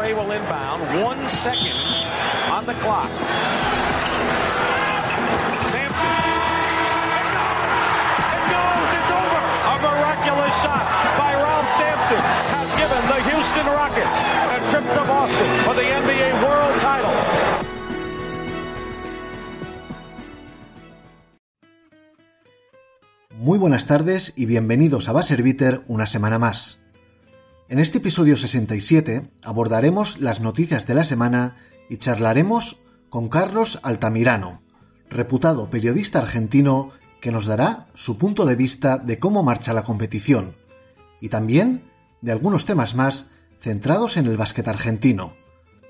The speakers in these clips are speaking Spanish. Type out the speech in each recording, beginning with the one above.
Trey will inbound. One second on the clock. Sampson. It goes. It's over. A miraculous shot by Ralph Sampson has given the Houston Rockets a trip to Boston for the NBA World Title. Muy buenas tardes y bienvenidos a Buzzer Beater una semana más. En este episodio 67 abordaremos las noticias de la semana y charlaremos con Carlos Altamirano, reputado periodista argentino que nos dará su punto de vista de cómo marcha la competición y también de algunos temas más centrados en el básquet argentino.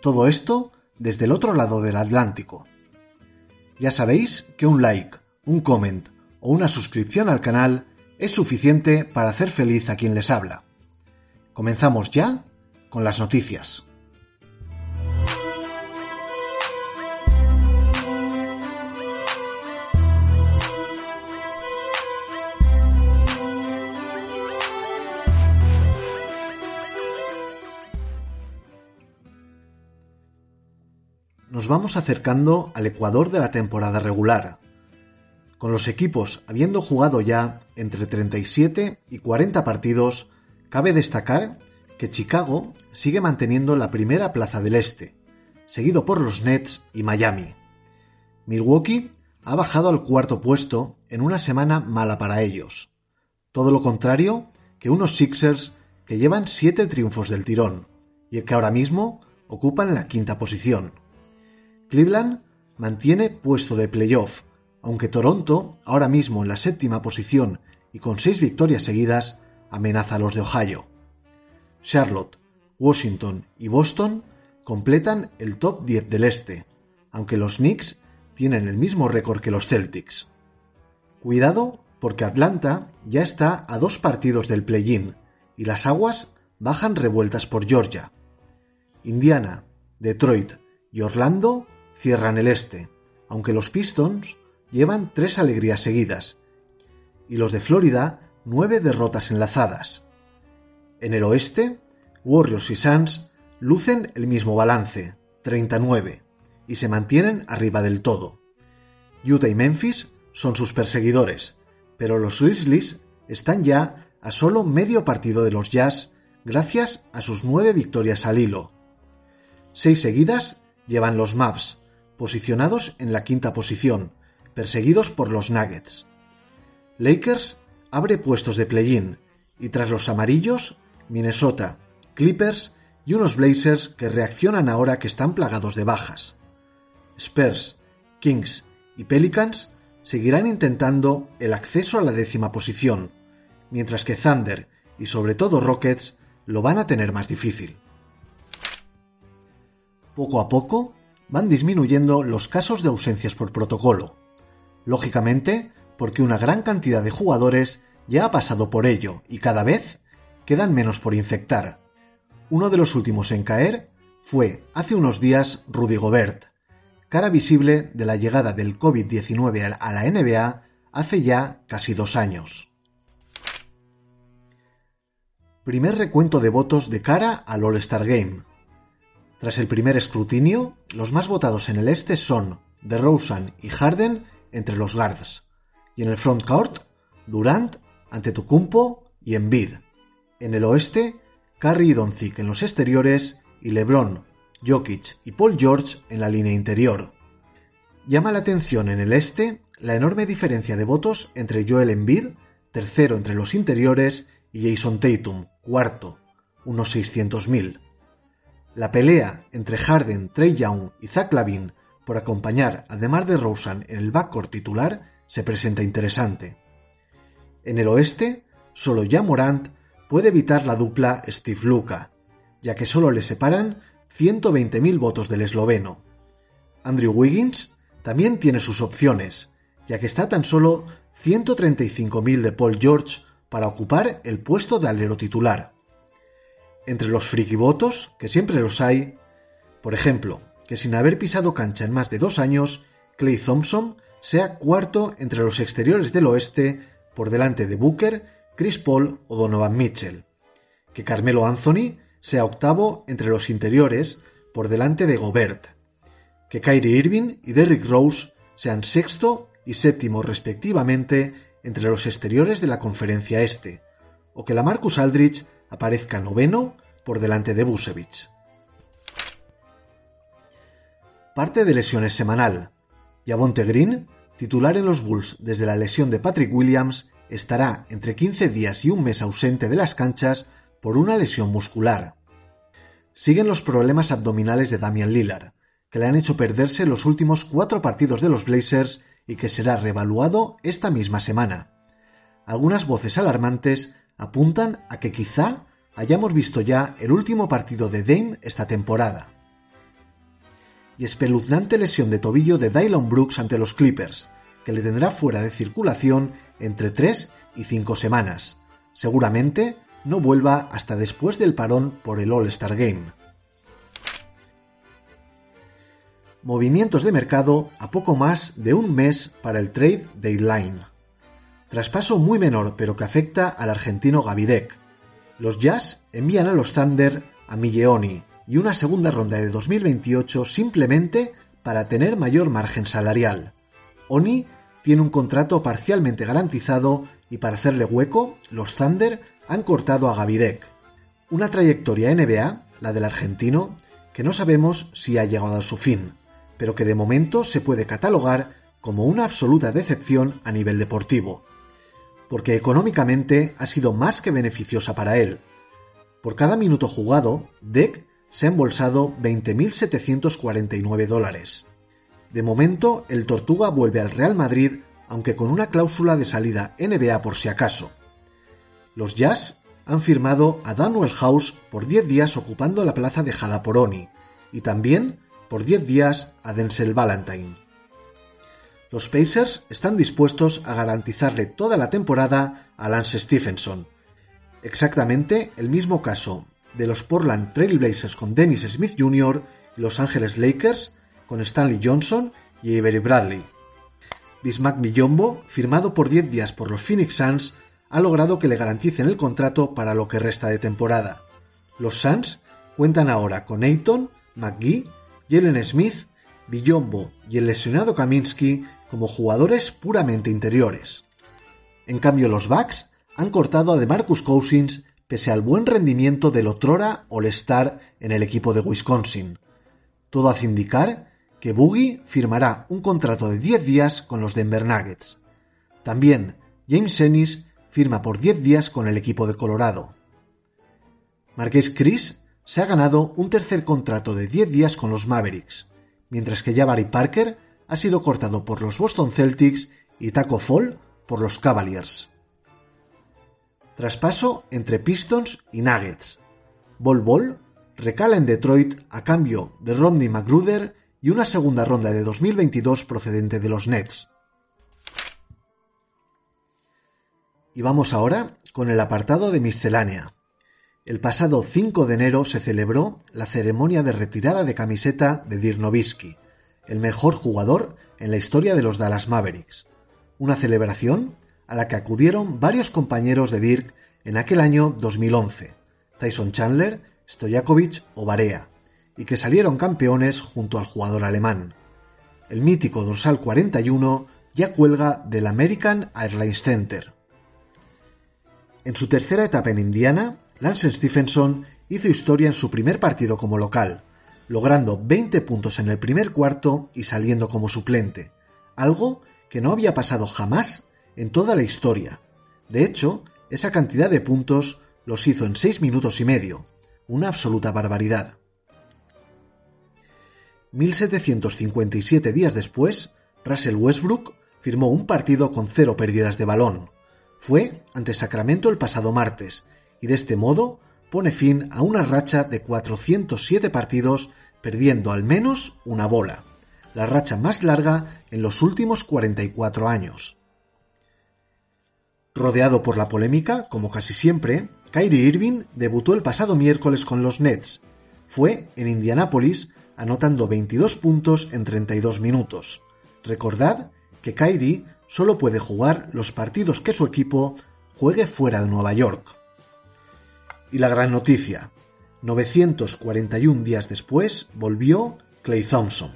Todo esto desde el otro lado del Atlántico. Ya sabéis que un like, un comment o una suscripción al canal es suficiente para hacer feliz a quien les habla. Comenzamos ya con las noticias. Nos vamos acercando al Ecuador de la temporada regular, con los equipos habiendo jugado ya entre 37 y 40 partidos, cabe destacar que Chicago sigue manteniendo la primera plaza del este, seguido por los Nets y Miami. Milwaukee ha bajado al cuarto puesto en una semana mala para ellos. Todo lo contrario que unos Sixers que llevan siete triunfos del tirón y que ahora mismo ocupan la quinta posición. Cleveland mantiene puesto de playoff, aunque Toronto, ahora mismo en la séptima posición y con seis victorias seguidas, amenaza a los de Ohio. Charlotte, Washington y Boston completan el top 10 del este, aunque los Knicks tienen el mismo récord que los Celtics. Cuidado porque Atlanta ya está a dos partidos del play-in y las aguas bajan revueltas por Georgia. Indiana, Detroit y Orlando cierran el este, aunque los Pistons llevan tres alegrías seguidas, y los de Florida nueve derrotas enlazadas. En el oeste, Warriors y Suns lucen el mismo balance, 39, y se mantienen arriba del todo. Utah y Memphis son sus perseguidores, pero los Grizzlies están ya a solo medio partido de los Jazz gracias a sus nueve victorias al hilo. Seis seguidas llevan los Mavs, posicionados en la quinta posición, perseguidos por los Nuggets. Lakers abre puestos de play-in y tras los amarillos, Minnesota, Clippers y unos Blazers que reaccionan ahora que están plagados de bajas. Spurs, Kings y Pelicans seguirán intentando el acceso a la décima posición, mientras que Thunder y sobre todo Rockets lo van a tener más difícil. Poco a poco van disminuyendo los casos de ausencias por protocolo. Lógicamente, porque una gran cantidad de jugadores ya ha pasado por ello y cada vez quedan menos por infectar. Uno de los últimos en caer fue hace unos días Rudy Gobert, cara visible de la llegada del COVID-19 a la NBA hace ya casi dos años. Primer recuento de votos de cara al All-Star Game. Tras el primer escrutinio, los más votados en el este son DeRozan y Harden entre los guards, en el frontcourt, Durant, Antetokounmpo y Embiid. En el oeste, Curry y Doncic en los exteriores y LeBron, Jokic y Paul George en la línea interior. Llama la atención en el este la enorme diferencia de votos entre Joel Embiid, tercero entre los interiores, y Jason Tatum, cuarto, unos 600.000. La pelea entre Harden, Trey Young y Zach Lavin por acompañar a DeMar DeRozan en el backcourt titular se presenta interesante. En el oeste, solo ya Morant puede evitar la dupla Steve Luca, ya que solo le separan 120.000 votos del esloveno. Andrew Wiggins también tiene sus opciones, ya que está tan solo 135.000 de Paul George para ocupar el puesto de alero titular. Entre los friki votos, que siempre los hay, por ejemplo, que sin haber pisado cancha en más de dos años, Clay Thompson sea cuarto entre los exteriores del oeste por delante de Booker, Chris Paul o Donovan Mitchell, que Carmelo Anthony sea octavo entre los interiores por delante de Gobert, que Kyrie Irving y Derrick Rose sean sexto y séptimo respectivamente entre los exteriores de la conferencia este, o que la Marcus Aldrich aparezca noveno por delante de Busevich. Parte de lesiones semanal. Yavonte Green, titular en los Bulls desde la lesión de Patrick Williams, estará entre 15 días y un mes ausente de las canchas por una lesión muscular. Siguen los problemas abdominales de Damian Lillard, que le han hecho perderse los últimos cuatro partidos de los Blazers y que será revaluado esta misma semana. Algunas voces alarmantes apuntan a que quizá hayamos visto ya el último partido de Dame esta temporada. Y espeluznante lesión de tobillo de Dylan Brooks ante los Clippers, que le tendrá fuera de circulación entre 3 y 5 semanas. Seguramente no vuelva hasta después del parón por el All-Star Game. Movimientos de mercado a poco más de un mes para el trade deadline. Traspaso muy menor pero que afecta al argentino Gavidec. Los Jazz envían a los Thunder a Milleoni y una segunda ronda de 2028 simplemente para tener mayor margen salarial. Oni tiene un contrato parcialmente garantizado y para hacerle hueco, los Thunder han cortado a Gavidec. Una trayectoria NBA, la del argentino, que no sabemos si ha llegado a su fin, pero que de momento se puede catalogar como una absoluta decepción a nivel deportivo, porque económicamente ha sido más que beneficiosa para él. Por cada minuto jugado, Deck se ha embolsado 20.749 dólares. De momento, el Tortuga vuelve al Real Madrid, aunque con una cláusula de salida NBA por si acaso. Los Jazz han firmado a Daniel House por 10 días ocupando la plaza dejada por Oni, y también por 10 días a Denzel Valentine. Los Pacers están dispuestos a garantizarle toda la temporada a Lance Stephenson. Exactamente el mismo caso de los Portland Trail Blazers con Dennis Smith Jr. y Los Angeles Lakers con Stanley Johnson y Avery Bradley. Bismack Millombo, firmado por 10 días por los Phoenix Suns, ha logrado que le garanticen el contrato para lo que resta de temporada. Los Suns cuentan ahora con Ayton, McGee, Jalen Smith, Villombo y el lesionado Kaminsky como jugadores puramente interiores. En cambio, los Bucks han cortado a DeMarcus Cousins pese al buen rendimiento del otrora All-Star en el equipo de Wisconsin. Todo hace indicar que Boogie firmará un contrato de 10 días con los Denver Nuggets. También James Ennis firma por 10 días con el equipo de Colorado. Marqués Chris se ha ganado un tercer contrato de 10 días con los Mavericks, mientras que Jabari Parker ha sido cortado por los Boston Celtics y Taco Fall por los Cavaliers. Traspaso entre Pistons y Nuggets. Bol Bol recala en Detroit a cambio de Rodney McGruder y una segunda ronda de 2022 procedente de los Nets. Y vamos ahora con el apartado de miscelánea. El pasado 5 de enero se celebró la ceremonia de retirada de camiseta de Dirk Nowitzki, el mejor jugador en la historia de los Dallas Mavericks. Una celebración a la que acudieron varios compañeros de Dirk en aquel año 2011, Tyson Chandler, Stojakovic o Barea, y que salieron campeones junto al jugador alemán. El mítico dorsal 41 ya cuelga del American Airlines Center. En su tercera etapa en Indiana, Lance Stephenson hizo historia en su primer partido como local, logrando 20 puntos en el primer cuarto y saliendo como suplente, algo que no había pasado jamás en toda la historia. De hecho, esa cantidad de puntos los hizo en 6 minutos y medio, una absoluta barbaridad. 1757 días después, Russell Westbrook firmó un partido con cero pérdidas de balón. Fue ante Sacramento el pasado martes, y de este modo pone fin a una racha de 407 partidos perdiendo al menos una bola, la racha más larga en los últimos 44 años. Rodeado por la polémica, como casi siempre, Kyrie Irving debutó el pasado miércoles con los Nets. Fue en Indianápolis anotando 22 puntos en 32 minutos. Recordad que Kyrie solo puede jugar los partidos que su equipo juegue fuera de Nueva York. Y la gran noticia. 941 días después volvió Clay Thompson.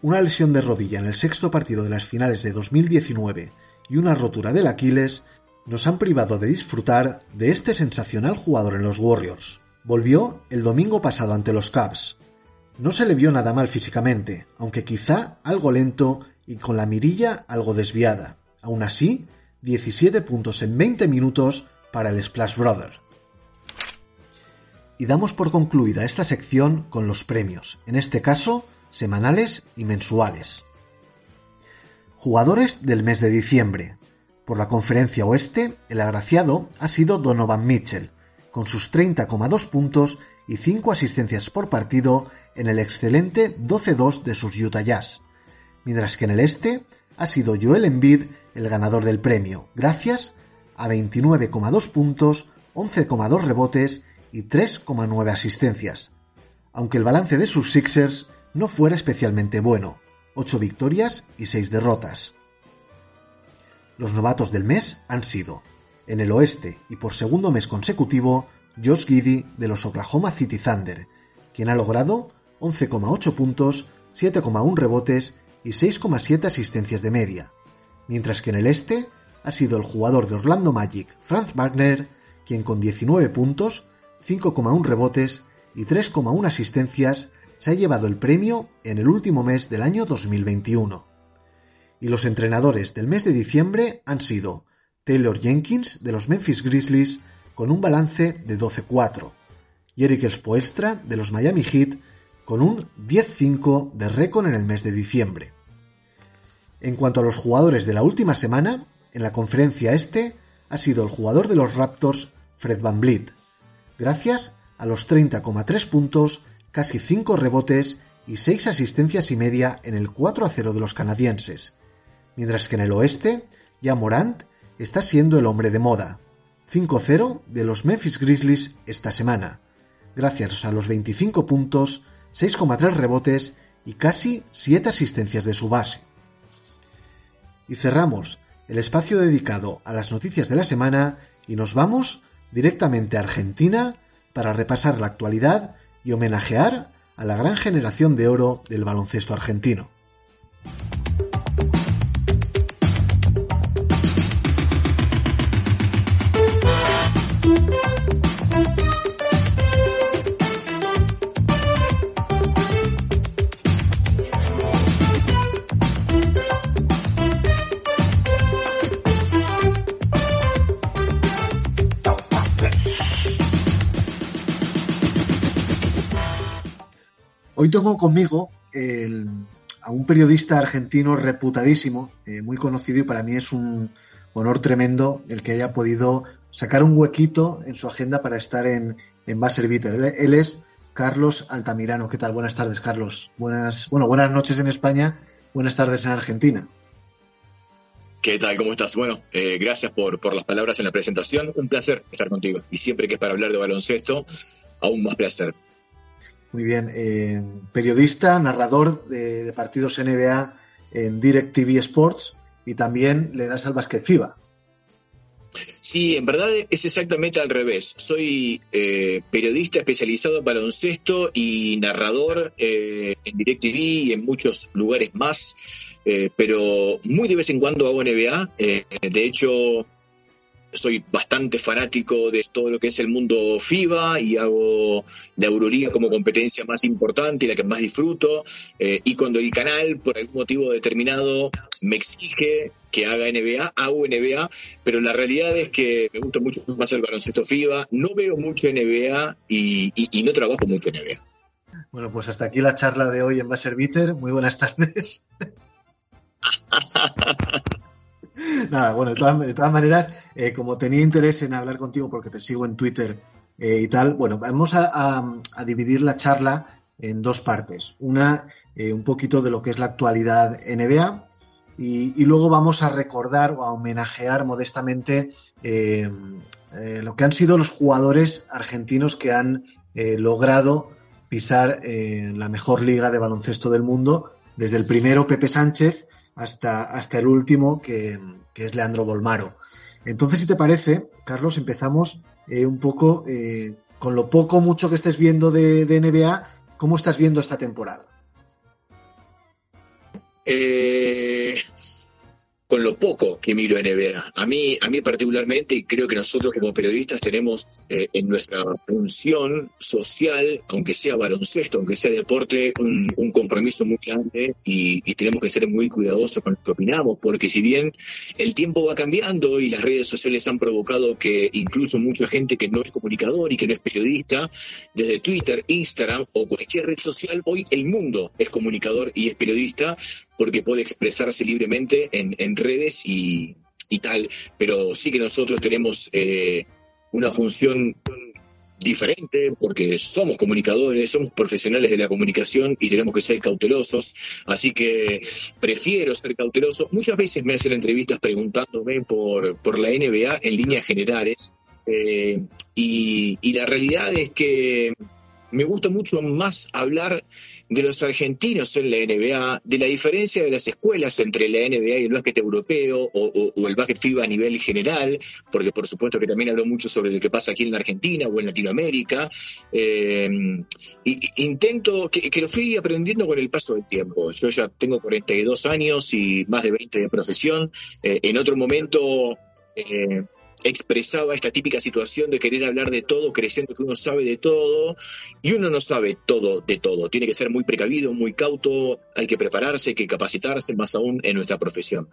Una lesión de rodilla en el sexto partido de las finales de 2019 y una rotura del Aquiles nos han privado de disfrutar de este sensacional jugador en los Warriors. Volvió el domingo pasado ante los Cavs. No se le vio nada mal físicamente, aunque quizá algo lento y con la mirilla algo desviada. Aún así, 17 puntos en 20 minutos para el Splash Brother. Y damos por concluida esta sección con los premios, en este caso semanales y mensuales. Jugadores del mes de diciembre. Por la conferencia oeste, el agraciado ha sido Donovan Mitchell, con sus 30,2 puntos y 5 asistencias por partido en el excelente 12-2 de sus Utah Jazz, mientras que en el este ha sido Joel Embiid el ganador del premio, gracias a 29,2 puntos, 11,2 rebotes y 3,9 asistencias, aunque el balance de sus Sixers no fuera especialmente bueno, 8 victorias y 6 derrotas. Los novatos del mes han sido, en el oeste y por segundo mes consecutivo, Josh Giddy de los Oklahoma City Thunder, quien ha logrado 11,8 puntos, 7,1 rebotes y 6,7 asistencias de media, mientras que en el este ha sido el jugador de Orlando Magic, Franz Wagner, quien con 19 puntos, 5,1 rebotes y 3,1 asistencias se ha llevado el premio en el último mes del año 2021. Y los entrenadores del mes de diciembre han sido Taylor Jenkins de los Memphis Grizzlies con un balance de 12-4 y Eric Spoelstra de los Miami Heat con un 10-5 de récord en el mes de diciembre. En cuanto a los jugadores de la última semana, en la conferencia este ha sido el jugador de los Raptors Fred Van Vliet, gracias a los 30,3 puntos, casi 5 rebotes y 6 asistencias y media en el 4 a 0 de los canadienses, mientras que en el oeste, ya Morant está siendo el hombre de moda, 5-0 de los Memphis Grizzlies esta semana, gracias a los 25 puntos, 6,3 rebotes y casi 7 asistencias de su base. Y cerramos el espacio dedicado a las noticias de la semana y nos vamos directamente a Argentina para repasar la actualidad y homenajear a la gran generación de oro del baloncesto argentino. Hoy tengo conmigo a un periodista argentino reputadísimo, eh, muy conocido y para mí es un honor tremendo el que haya podido sacar un huequito en su agenda para estar en, en Bitter. Él, es Carlos Altamirano. ¿Qué tal? Buenas tardes, Carlos. Buenas, bueno, buenas noches en España, buenas tardes en Argentina. ¿Qué tal? ¿Cómo estás? Bueno, eh, gracias por, por las palabras en la presentación. Un placer estar contigo. Y siempre que es para hablar de baloncesto, aún más placer. Muy bien. Eh, periodista, narrador de, partidos NBA en DirecTV Sports y también le das al básquet FIBA. Sí, en verdad es exactamente al revés. Soy eh, periodista especializado en baloncesto y narrador eh, en DirecTV y en muchos lugares más, pero muy de vez en cuando hago NBA. de hecho, soy bastante fanático de todo lo que es el mundo FIBA y hago la Euroliga como competencia más importante y la que más disfruto. Eh, y cuando el canal, por algún motivo determinado, me exige que haga NBA, hago NBA, pero la realidad es que me gusta mucho más el baloncesto FIBA, no veo mucho NBA y, y, no trabajo mucho en NBA. Bueno, pues hasta aquí la charla de hoy en Basser Bitter. Muy buenas tardes. Nada, bueno, de todas, maneras, eh, como tenía interés en hablar contigo porque te sigo en Twitter eh, y tal, bueno, vamos a, dividir la charla en dos partes. Una, eh, un poquito de lo que es la actualidad NBA y, luego vamos a recordar o a homenajear modestamente lo que han sido los jugadores argentinos que han logrado pisar la mejor liga de baloncesto del mundo, desde el primero Pepe Sánchez hasta, hasta el último, que, es Leandro Bolmaro. Entonces, si te parece, Carlos, empezamos eh, un poco eh, con lo poco mucho que estés viendo de, de NBA, ¿cómo estás viendo esta temporada? Eh, con lo poco que miro NBA. A mí, a mí particularmente, y creo que nosotros como periodistas tenemos eh, en nuestra función social, aunque sea baloncesto, aunque sea deporte, un, compromiso muy grande y, tenemos que ser muy cuidadosos con lo que opinamos, porque si bien el tiempo va cambiando y las redes sociales han provocado que incluso mucha gente que no es comunicador y que no es periodista, desde Twitter, Instagram o cualquier red social, hoy el mundo es comunicador y es periodista porque puede expresarse libremente en, redes y, tal, pero sí que nosotros tenemos eh, una función diferente porque somos comunicadores, somos profesionales de la comunicación y tenemos que ser cautelosos, así que prefiero ser cauteloso. Muchas veces me hacen entrevistas preguntándome por, por la NBA en líneas generales eh, y, y la realidad es que me gusta mucho más hablar de los argentinos en la NBA, de la diferencia de las escuelas entre la NBA y el básquet europeo o, el básquet FIBA a nivel general, porque por supuesto que también hablo mucho sobre lo que pasa aquí en la Argentina o en Latinoamérica. Eh, intento, que, lo fui aprendiendo con el paso del tiempo. Yo ya tengo 42 años y más de 20 de profesión. Eh, en otro momento... Eh, expresaba esta típica situación de querer hablar de todo, creyendo que uno sabe de todo, y uno no sabe todo de todo. Tiene que ser muy precavido, muy cauto, hay que prepararse, hay que capacitarse, más aún en nuestra profesión.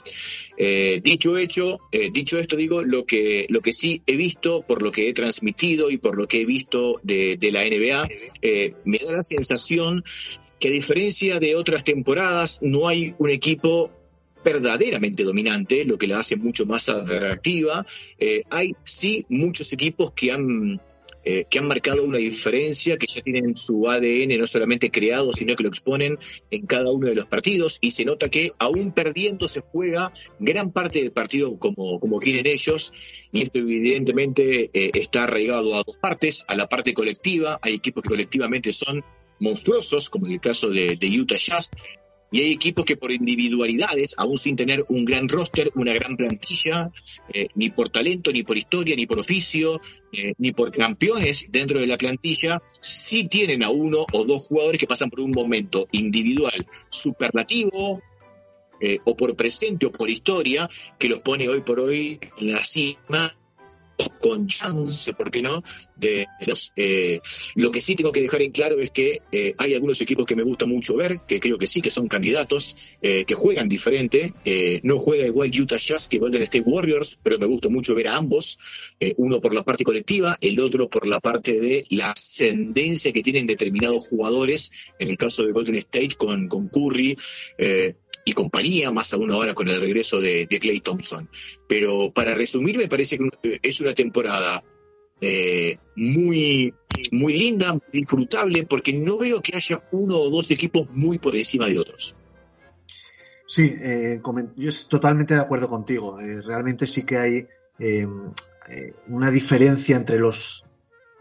Eh, dicho hecho, eh, dicho esto, digo, lo que, lo que sí he visto, por lo que he transmitido y por lo que he visto de, la NBA, eh, me da la sensación que a diferencia de otras temporadas, no hay un equipo verdaderamente dominante, lo que la hace mucho más atractiva. Eh, hay sí muchos equipos que han, eh, que han marcado una diferencia, que ya tienen su ADN no solamente creado, sino que lo exponen en cada uno de los partidos y se nota que aún perdiendo se juega gran parte del partido como, como quieren ellos y esto evidentemente eh, está arraigado a dos partes, a la parte colectiva, hay equipos que colectivamente son monstruosos, como en el caso de, de Utah Jazz, y hay equipos que por individualidades, aún sin tener un gran roster, una gran plantilla, eh, ni por talento, ni por historia, ni por oficio, eh, ni por campeones dentro de la plantilla, sí tienen a uno o dos jugadores que pasan por un momento individual superlativo, eh, o por presente o por historia, que los pone hoy por hoy en la cima con chance, ¿por qué no? De eh, lo que sí tengo que dejar en claro es que eh, hay algunos equipos que me gusta mucho ver, que creo que sí, que son candidatos, eh, que juegan diferente. no juega igual Utah Jazz que Golden State Warriors, pero me gusta mucho ver a ambos, uno por la parte colectiva, el otro por la parte de la ascendencia que tienen determinados jugadores, en el caso de Golden State con, con Curry, y compañía, más aún ahora con el regreso de, Clay Thompson. Pero para resumir, me parece que es una temporada eh, muy, muy linda, disfrutable, porque no veo que haya uno o dos equipos muy por encima de otros. Sí, eh, yo estoy totalmente de acuerdo contigo. Eh, realmente sí que hay una diferencia entre los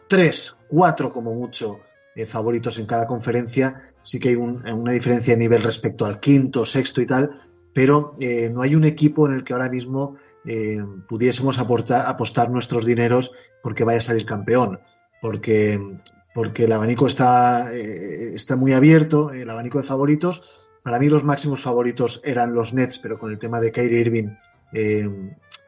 tres, cuatro como mucho eh, favoritos en cada conferencia. Sí que hay una diferencia de nivel respecto al quinto, sexto y tal, pero eh, no hay un equipo en el que ahora mismo eh, pudiésemos aportar, apostar nuestros dineros porque vaya a salir campeón. Porque, porque el abanico está, está muy abierto, el abanico de favoritos. Para mí los máximos favoritos eran los Nets, pero con el tema de Kyrie Irving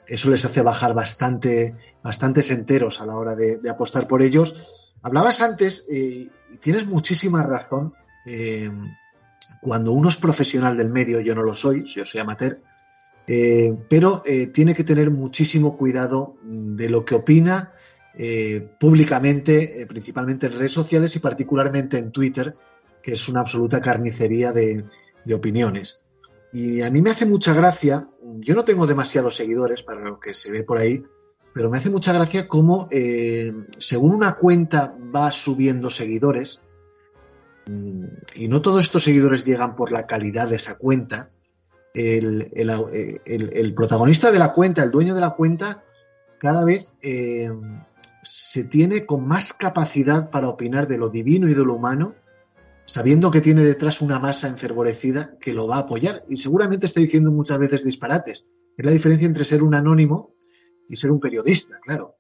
eso les hace bajar bastante, bastantes enteros a la hora de apostar por ellos Hablabas antes, eh, y tienes muchísima razón, eh, cuando uno es profesional del medio, yo no lo soy, yo soy amateur, eh, pero tiene que tener muchísimo cuidado de lo que opina públicamente, principalmente en redes sociales y particularmente en Twitter, que es una absoluta carnicería de, de opiniones. Y a mí me hace mucha gracia, yo no tengo demasiados seguidores para lo que se ve por ahí, pero me hace mucha gracia cómo, eh, según una cuenta va subiendo seguidores, mm, y no todos estos seguidores llegan por la calidad de esa cuenta, el, protagonista de la cuenta, el dueño de la cuenta, cada vez eh, se tiene con más capacidad para opinar de lo divino y de lo humano, sabiendo que tiene detrás una masa enfervorecida que lo va a apoyar. Y seguramente está diciendo muchas veces disparates. Es la diferencia entre ser un anónimo y ser un periodista, claro.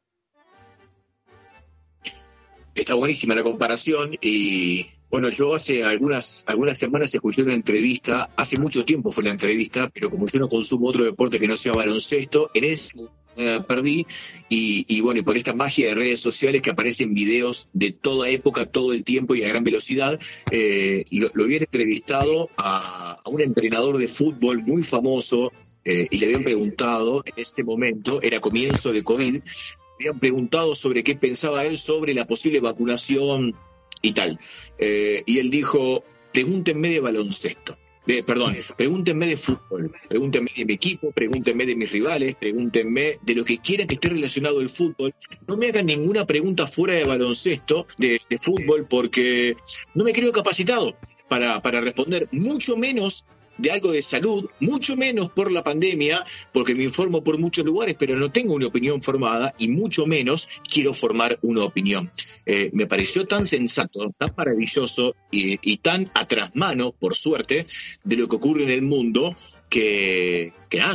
está buenísima la comparación y bueno, yo hace algunas, algunas semanas escuché una entrevista, hace mucho tiempo fue la entrevista, pero como yo no consumo otro deporte que no sea baloncesto, en ese perdí y, bueno, y por esta magia de redes sociales que aparecen videos de toda época, todo el tiempo y a gran velocidad, eh, lo, hubiera entrevistado a, un entrenador de fútbol muy famoso eh, y le habían preguntado en ese momento, era comienzo de COVID, habían preguntado sobre qué pensaba él sobre la posible vacunación y tal. Eh, y él dijo, pregúntenme de baloncesto. perdón, pregúntenme de fútbol, pregúntenme de mi equipo, pregúntenme de mis rivales, pregúntenme de lo que quieran que esté relacionado al fútbol. No me hagan ninguna pregunta fuera de baloncesto, de, fútbol, porque no me creo capacitado para, para responder, mucho menos de algo de salud, mucho menos por la pandemia, porque me informo por muchos lugares, pero no tengo una opinión formada y mucho menos quiero formar una opinión. Eh, me pareció tan sensato, tan maravilloso y, tan atrás mano, por suerte, de lo que ocurre en el mundo, que,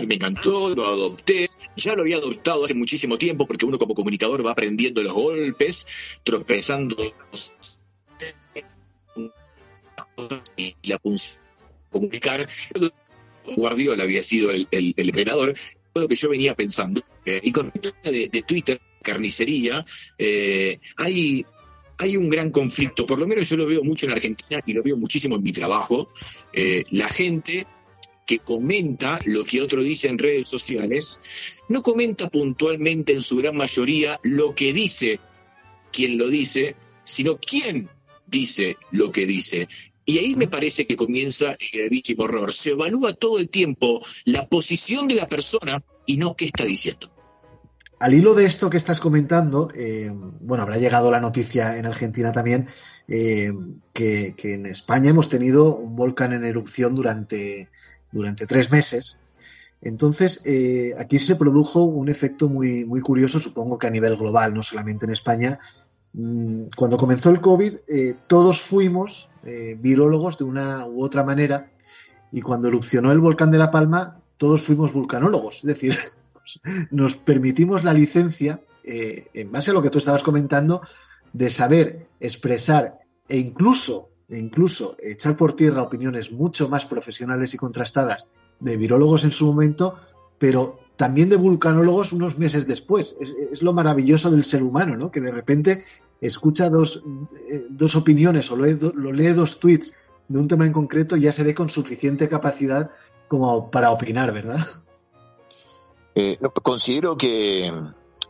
me encantó, lo adopté, ya lo había adoptado hace muchísimo tiempo, porque uno como comunicador va aprendiendo los golpes, tropezando y la función comunicar. Guardiola había sido el, el, entrenador, lo que yo venía pensando. Eh, y con de, de Twitter, carnicería, eh, hay, hay un gran conflicto, por lo menos yo lo veo mucho en Argentina y lo veo muchísimo en mi trabajo. Eh, la gente que comenta lo que otro dice en redes sociales, no comenta puntualmente en su gran mayoría lo que dice quien lo dice, sino quién dice lo que dice. Y ahí me parece que comienza el gravísimo horror. Se evalúa todo el tiempo la posición de la persona y no qué está diciendo. Al hilo de esto que estás comentando, eh, bueno, habrá llegado la noticia en Argentina también eh, que, en España hemos tenido un volcán en erupción durante, durante tres meses. Entonces, eh, aquí se produjo un efecto muy, muy curioso, supongo que a nivel global, no solamente en España, Mm, cuando comenzó el COVID, eh, todos fuimos eh, virólogos de una u otra manera y cuando erupcionó el volcán de La Palma, todos fuimos vulcanólogos. Es decir, nos permitimos la licencia, eh, en base a lo que tú estabas comentando, de saber expresar e incluso, e incluso echar por tierra opiniones mucho más profesionales y contrastadas de virólogos en su momento, pero también de vulcanólogos unos meses después. Es, lo maravilloso del ser humano, ¿no? Que de repente escucha dos, eh, dos opiniones o lee, lo lee dos tweets de un tema en concreto ya se ve con suficiente capacidad como para opinar, ¿verdad? Eh, considero que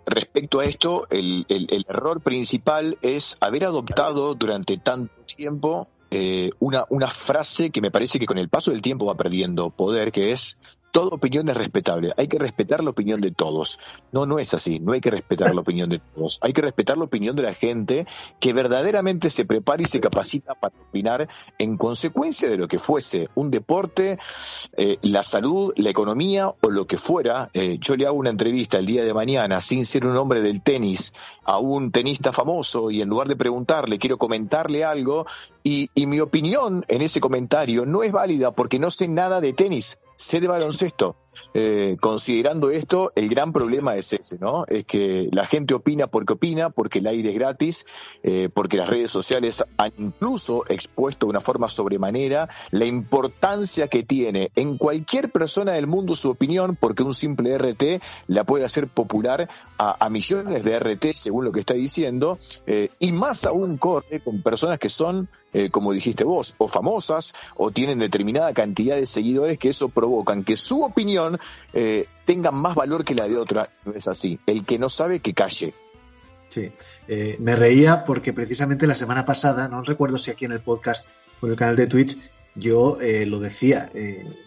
respecto a esto, el, error principal es haber adoptado durante tanto tiempo eh, una, una frase que me parece que con el paso del tiempo va perdiendo poder, que es toda opinión es respetable, hay que respetar la opinión de todos. No, no es así, no hay que respetar la opinión de todos, hay que respetar la opinión de la gente que verdaderamente se prepara y se capacita para opinar en consecuencia de lo que fuese un deporte, eh, la salud, la economía o lo que fuera. Eh, yo le hago una entrevista el día de mañana sin ser un hombre del tenis a un tenista famoso y en lugar de preguntarle, quiero comentarle algo y, y mi opinión en ese comentario no es válida porque no sé nada de tenis de baloncesto. Eh, considerando esto, el gran problema es ese, ¿no? Es que la gente opina porque opina, porque el aire es gratis, eh, porque las redes sociales han incluso expuesto de una forma sobremanera la importancia que tiene en cualquier persona del mundo su opinión, porque un simple RT la puede hacer popular a, millones de RT, según lo que está diciendo, eh, y más aún corre con personas que son, como dijiste vos, o famosas, o tienen determinada cantidad de seguidores que eso provocan que su opinión eh, tenga más valor que la de otra. No es así. El que no sabe, que calle. Sí, eh, me reía porque precisamente la semana pasada, no recuerdo si aquí en el podcast o en el canal de Twitch, yo eh, lo decía,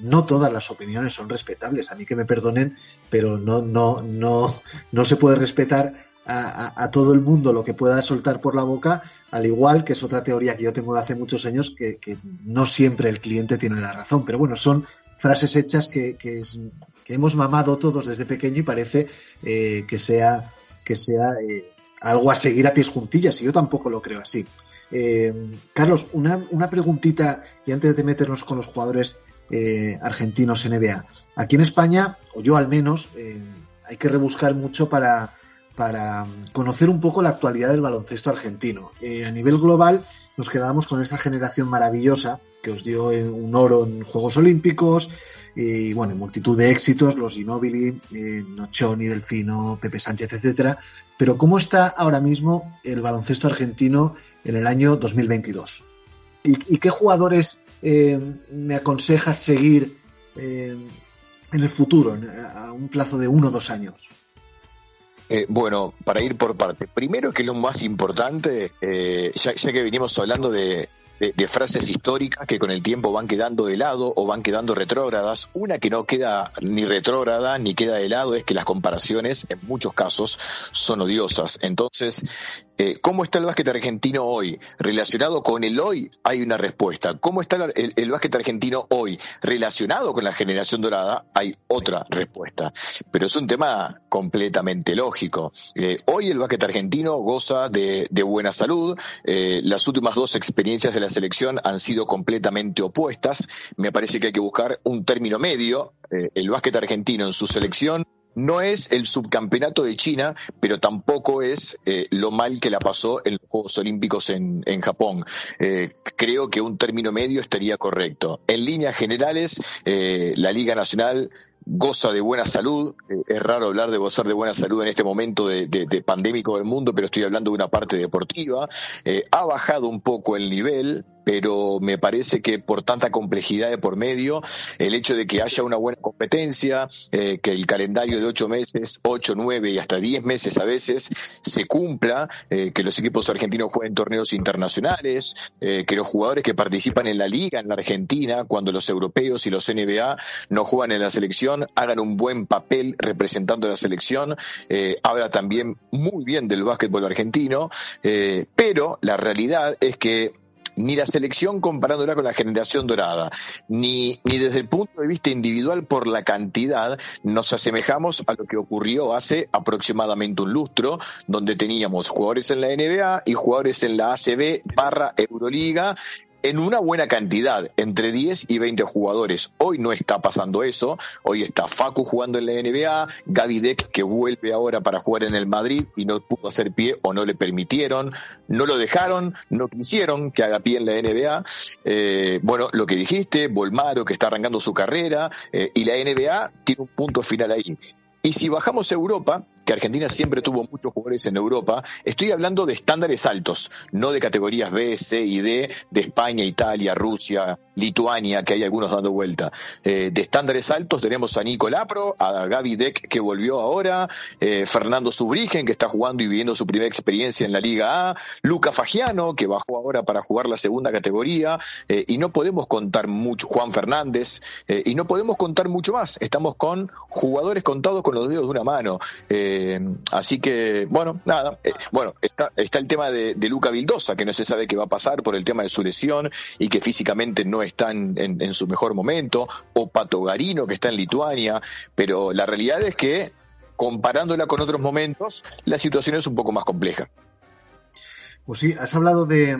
no todas las opiniones son respetables, a mí que me perdonen, pero no, no, no, no se puede respetar a, todo el mundo lo que pueda soltar por la boca, al igual que es otra teoría que yo tengo de hace muchos años, que, que no siempre el cliente tiene la razón, pero bueno, son frases hechas que, que, hemos mamado todos desde pequeño y parece eh, que sea, que sea eh, algo a seguir a pies juntillas, y yo tampoco lo creo así. Eh, Carlos, una, una, preguntita, y antes de meternos con los jugadores argentinos NBA. Aquí en España, o yo al menos, hay que rebuscar mucho para, para conocer un poco la actualidad del baloncesto argentino. A nivel global nos quedamos con esta generación maravillosa que os dio un oro en Juegos Olímpicos y bueno, multitud de éxitos, los Ginóbili, eh, Nochoni, Delfino, Pepe Sánchez, etcétera. Pero ¿cómo está ahora mismo el baloncesto argentino en el año 2022? ¿Y, qué jugadores eh, me aconsejas seguir eh, en el futuro, a un plazo de uno o dos años? Eh, bueno, para ir por parte. Primero que lo más importante, ya, que venimos hablando de, de, frases históricas que con el tiempo van quedando de lado o van quedando retrógradas. Una que no queda ni retrógrada ni queda de lado es que las comparaciones en muchos casos son odiosas. Entonces, eh, ¿cómo está el básquet argentino hoy? Relacionado con el hoy hay una respuesta. ¿Cómo está el, el básquet argentino hoy? Relacionado con la generación dorada hay otra respuesta. Pero es un tema completamente lógico. Eh, hoy el básquet argentino goza de, buena salud. Eh, las últimas dos experiencias de la selección han sido completamente opuestas. Me parece que hay que buscar un término medio. Eh, el básquet argentino en su selección no es el subcampeonato de China, pero tampoco es eh, lo mal que la pasó en los Juegos Olímpicos en, Japón. Eh, creo que un término medio estaría correcto. En líneas generales, la Liga Nacional goza de buena salud. es raro hablar de gozar de buena salud en este momento de, pandémico del mundo, pero estoy hablando de una parte deportiva. ha bajado un poco el nivel, pero me parece que por tanta complejidad de por medio, el hecho de que haya una buena competencia, eh, que el calendario de ocho meses, ocho, nueve y hasta diez meses a veces se cumpla, eh, que los equipos argentinos jueguen torneos internacionales, eh, que los jugadores que participan en la liga en la Argentina, cuando los europeos y los NBA no juegan en la selección, hagan un buen papel representando a la selección. habla también muy bien del básquetbol argentino, pero la realidad es que ni la selección comparándola con la generación dorada, ni, ni desde el punto de vista individual por la cantidad, nos asemejamos a lo que ocurrió hace aproximadamente un lustro, donde teníamos jugadores en la NBA y jugadores en la ACB barra Euroliga en una buena cantidad, entre 10 y 20 jugadores. Hoy no está pasando eso. Hoy está Facu jugando en la NBA, Gaby Deck que vuelve ahora para jugar en el Madrid y no pudo hacer pie o no le permitieron, no lo dejaron, no quisieron que haga pie en la NBA. Eh, bueno, lo que dijiste, Volmaro que está arrancando su carrera eh, y la NBA tiene un punto final ahí. Y si bajamos a Europa, que Argentina siempre tuvo muchos jugadores en Europa, estoy hablando de estándares altos, no de categorías B, C y D de España, Italia, Rusia, Lituania, que hay algunos dando vuelta. Eh, de estándares altos tenemos a Nico Lapro, a Gaby Deck que volvió ahora, eh, Fernando Subrigen que está jugando y viviendo su primera experiencia en la Liga A, Luca Fagiano que bajó ahora para jugar la segunda categoría eh, y no podemos contar mucho, Juan Fernández y no podemos contar mucho más. Estamos con jugadores contados con los dedos de una mano. Así que, bueno, nada. bueno, está, el tema de, Luca Vildosa, que no se sabe qué va a pasar por el tema de su lesión y que físicamente no está en, su mejor momento, o Pato Garino, que está en Lituania, pero la realidad es que, comparándola con otros momentos, la situación es un poco más compleja. Pues sí, has hablado de,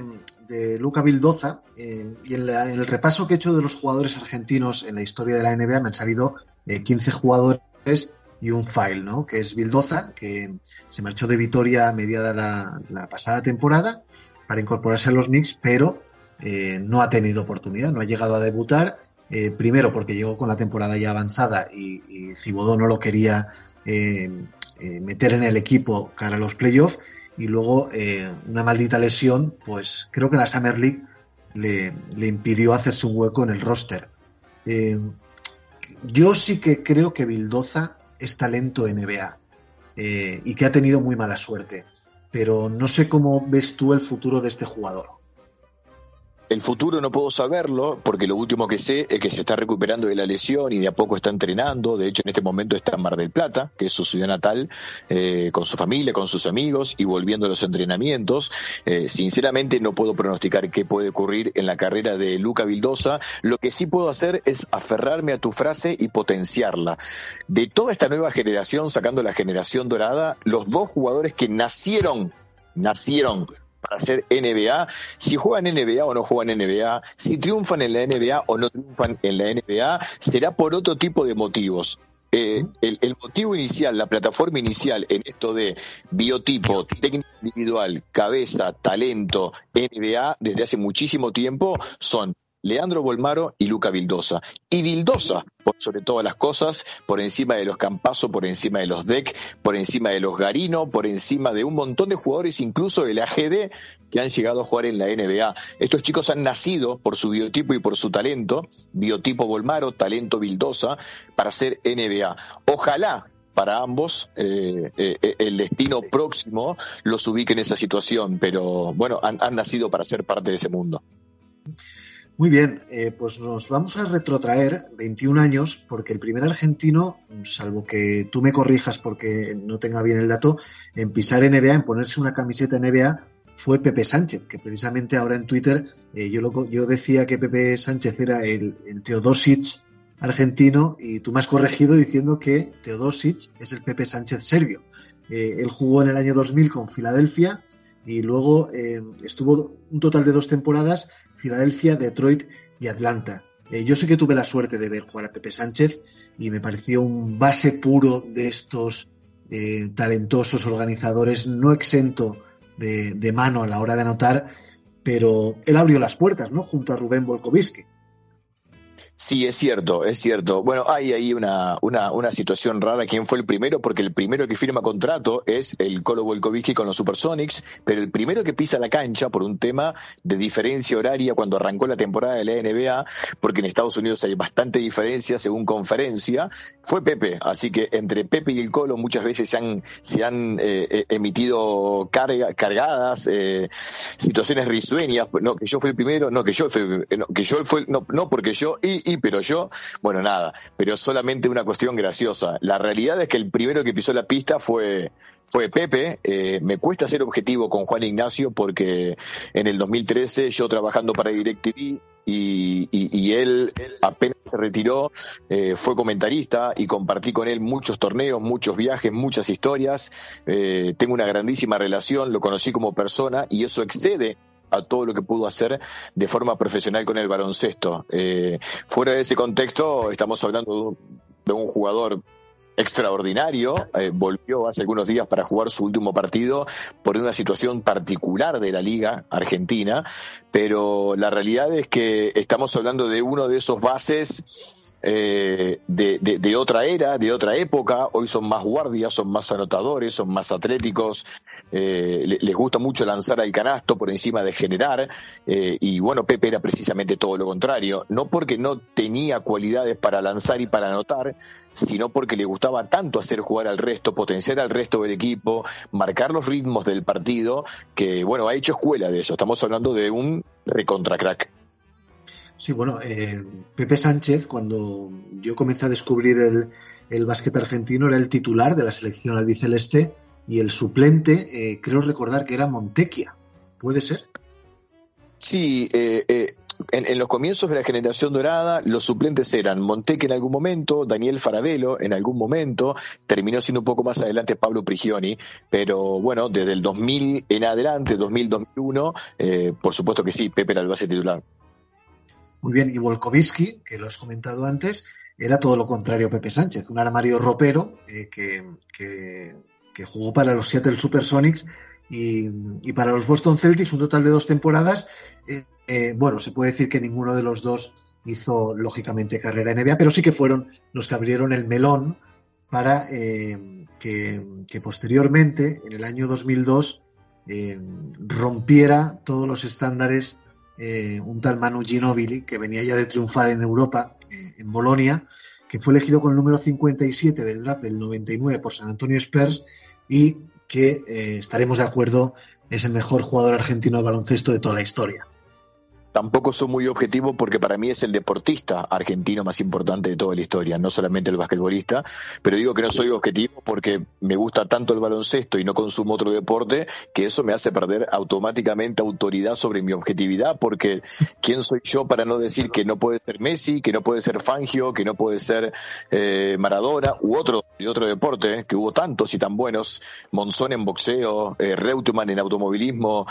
Luca Vildoza eh, y en, el repaso que he hecho de los jugadores argentinos en la historia de la NBA me han salido 15 eh, jugadores y un file, ¿no? Que es Vildoza, que se marchó de Vitoria a mediada la, la pasada temporada para incorporarse a los Knicks, pero eh, no ha tenido oportunidad, no ha llegado a debutar. Eh, primero porque llegó con la temporada ya avanzada y, y Cibodó no lo quería eh, meter en el equipo cara a los playoffs. Y luego una maldita lesión, pues creo que la Summer League le, le impidió hacerse un hueco en el roster. yo sí que creo que Bildoza es talento NBA y que ha tenido muy mala suerte. Pero no sé cómo ves tú el futuro de este jugador. El futuro no puedo saberlo porque lo último que sé es que se está recuperando de la lesión y de a poco está entrenando. De hecho, en este momento está en Mar del Plata, que es su ciudad natal, eh, con su familia, con sus amigos y volviendo a los entrenamientos. Eh, sinceramente, no puedo pronosticar qué puede ocurrir en la carrera de Luca Vildosa. Lo que sí puedo hacer es aferrarme a tu frase y potenciarla. De toda esta nueva generación, sacando la generación dorada, los dos jugadores que nacieron, nacieron para hacer NBA, si juegan NBA o no juegan NBA, si triunfan en la NBA o no triunfan en la NBA, será por otro tipo de motivos. eh, el, motivo inicial, la plataforma inicial en esto de biotipo, técnica individual, cabeza, talento, NBA, desde hace muchísimo tiempo, son Leandro Bolmaro y Luca Vildosa. Y Vildosa, por sobre todas las cosas, por encima de los Campazo, por encima de los Deck, por encima de los Garino, por encima de un montón de jugadores, incluso de la GD, que han llegado a jugar en la NBA. Estos chicos han nacido por su biotipo y por su talento, biotipo Bolmaro, talento Vildosa, para ser NBA. Ojalá para ambos eh, eh, el destino próximo los ubique en esa situación, pero bueno, han nacido para ser parte de ese mundo. Muy bien, eh, pues nos vamos a retrotraer 21 años porque el primer argentino, salvo que tú me corrijas porque no tenga bien el dato, en pisar NBA, en ponerse una camiseta NBA, fue Pepe Sánchez, que precisamente ahora en Twitter eh, yo, yo decía que Pepe Sánchez era el, Teodosic argentino y tú me has corregido diciendo que Teodosic es el Pepe Sánchez serbio. Eh, él jugó en el año 2000 con Filadelfia y luego estuvo un total de dos temporadas Filadelfia, Detroit y Atlanta. Eh, yo sé que tuve la suerte de ver jugar a Pepe Sánchez y me pareció un base puro de estos eh, talentosos organizadores, no exento de, mano a la hora de anotar, pero él abrió las puertas, ¿no? Junto a Rubén Volkovitsky. Sí, es cierto, es cierto. Bueno, hay ahí una, una, una, situación rara. ¿Quién fue el primero? Porque el primero que firma contrato es el Colo Volkovitsky con los Supersonics, pero el primero que pisa la cancha por un tema de diferencia horaria cuando arrancó la temporada de la NBA, porque en Estados Unidos hay bastante diferencia según conferencia, fue Pepe. Así que entre Pepe y el Colo muchas veces se han, se han eh, eh, emitido carga, cargadas, eh, situaciones risueñas. No, que yo fui el primero, no, que yo fui, no, que yo fue, no, no porque yo, y y pero yo, bueno, nada, pero solamente una cuestión graciosa. La realidad es que el primero que pisó la pista fue, fue Pepe. Eh, me cuesta ser objetivo con Juan Ignacio porque en el 2013 yo trabajando para DirecTV y, y, él apenas se retiró, eh, fue comentarista y compartí con él muchos torneos, muchos viajes, muchas historias. Eh, tengo una grandísima relación, lo conocí como persona y eso excede a todo lo que pudo hacer de forma profesional con el baloncesto. Eh, fuera de ese contexto, estamos hablando de un, jugador extraordinario, eh, volvió hace algunos días para jugar su último partido por una situación particular de la liga argentina, pero la realidad es que estamos hablando de uno de esos bases eh, de, de, otra era, de otra época. Hoy son más guardias, son más anotadores, son más atléticos, eh, les gusta mucho lanzar al canasto por encima de generar. Eh, y bueno, Pepe era precisamente todo lo contrario. No porque no tenía cualidades para lanzar y para anotar, sino porque le gustaba tanto hacer jugar al resto, potenciar al resto del equipo, marcar los ritmos del partido, que bueno, ha hecho escuela de eso. Estamos hablando de un recontra crack. Sí, bueno, eh, Pepe Sánchez, cuando yo comencé a descubrir el, el básquet argentino, era el titular de la selección albiceleste y el suplente, eh, creo recordar que era Montequia. ¿Puede ser? Sí, eh, en, los comienzos de la generación dorada, los suplentes eran Monteque en algún momento, Daniel Farabelo en algún momento, terminó siendo un poco más adelante Pablo Prigioni, pero bueno, desde el 2000 en adelante, 2000-2001, por supuesto que sí, Pepe era el base titular. Muy bien, y Volkovitsky, que lo has comentado antes, era todo lo contrario a Pepe Sánchez, un armario ropero eh, que, jugó para los Seattle Supersonics y, y, para los Boston Celtics un total de dos temporadas. Eh, eh, bueno, se puede decir que ninguno de los dos hizo lógicamente carrera en NBA, pero sí que fueron los que abrieron el melón para que, que, posteriormente, en el año 2002, rompiera todos los estándares eh, un tal Manu Ginobili, que venía ya de triunfar en Europa, eh, en Bolonia, que fue elegido con el número 57 del draft del 99 por San Antonio Spurs y que eh, estaremos de acuerdo es el mejor jugador argentino de baloncesto de toda la historia tampoco soy muy objetivo porque para mí es el deportista argentino más importante de toda la historia, no solamente el basquetbolista, pero digo que no soy objetivo porque me gusta tanto el baloncesto y no consumo otro deporte que eso me hace perder automáticamente autoridad sobre mi objetividad porque ¿quién soy yo para no decir que no puede ser Messi, que no puede ser Fangio, que no puede ser eh, Maradona u otro de otro deporte, que hubo tantos y tan buenos, Monzón en boxeo, eh, Reutemann en automovilismo,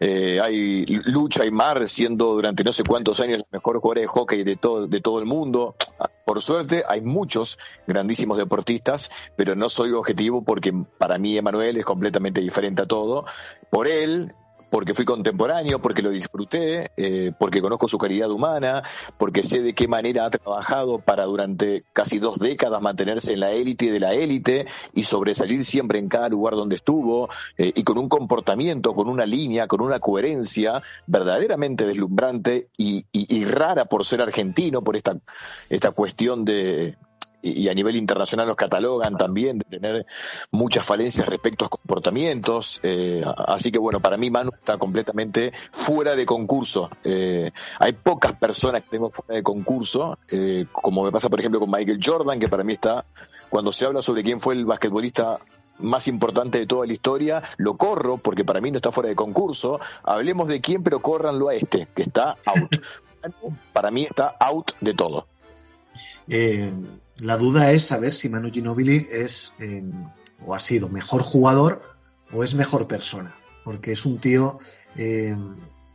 eh, hay Lucha y Mar siendo durante no sé cuántos años los mejores jugadores de hockey de todo, de todo el mundo. Por suerte hay muchos grandísimos deportistas, pero no soy objetivo porque para mí Emanuel es completamente diferente a todo. Por él, porque fui contemporáneo, porque lo disfruté, eh, porque conozco su calidad humana, porque sé de qué manera ha trabajado para durante casi dos décadas mantenerse en la élite de la élite y sobresalir siempre en cada lugar donde estuvo, eh, y con un comportamiento, con una línea, con una coherencia verdaderamente deslumbrante y, y rara por ser argentino, por esta, esta cuestión de, y a nivel internacional nos catalogan también de tener muchas falencias respecto a comportamientos. Eh, así que bueno, para mí Manu está completamente fuera de concurso. Eh, hay pocas personas que tengo fuera de concurso, eh, como me pasa por ejemplo con Michael Jordan, que para mí está, cuando se habla sobre quién fue el basquetbolista más importante de toda la historia, lo corro porque para mí no está fuera de concurso. Hablemos de quién, pero córranlo a este, que está out. para mí está out de todo. Eh, la duda es saber si Manu Ginobili es eh, o ha sido mejor jugador o es mejor persona, porque es un tío eh,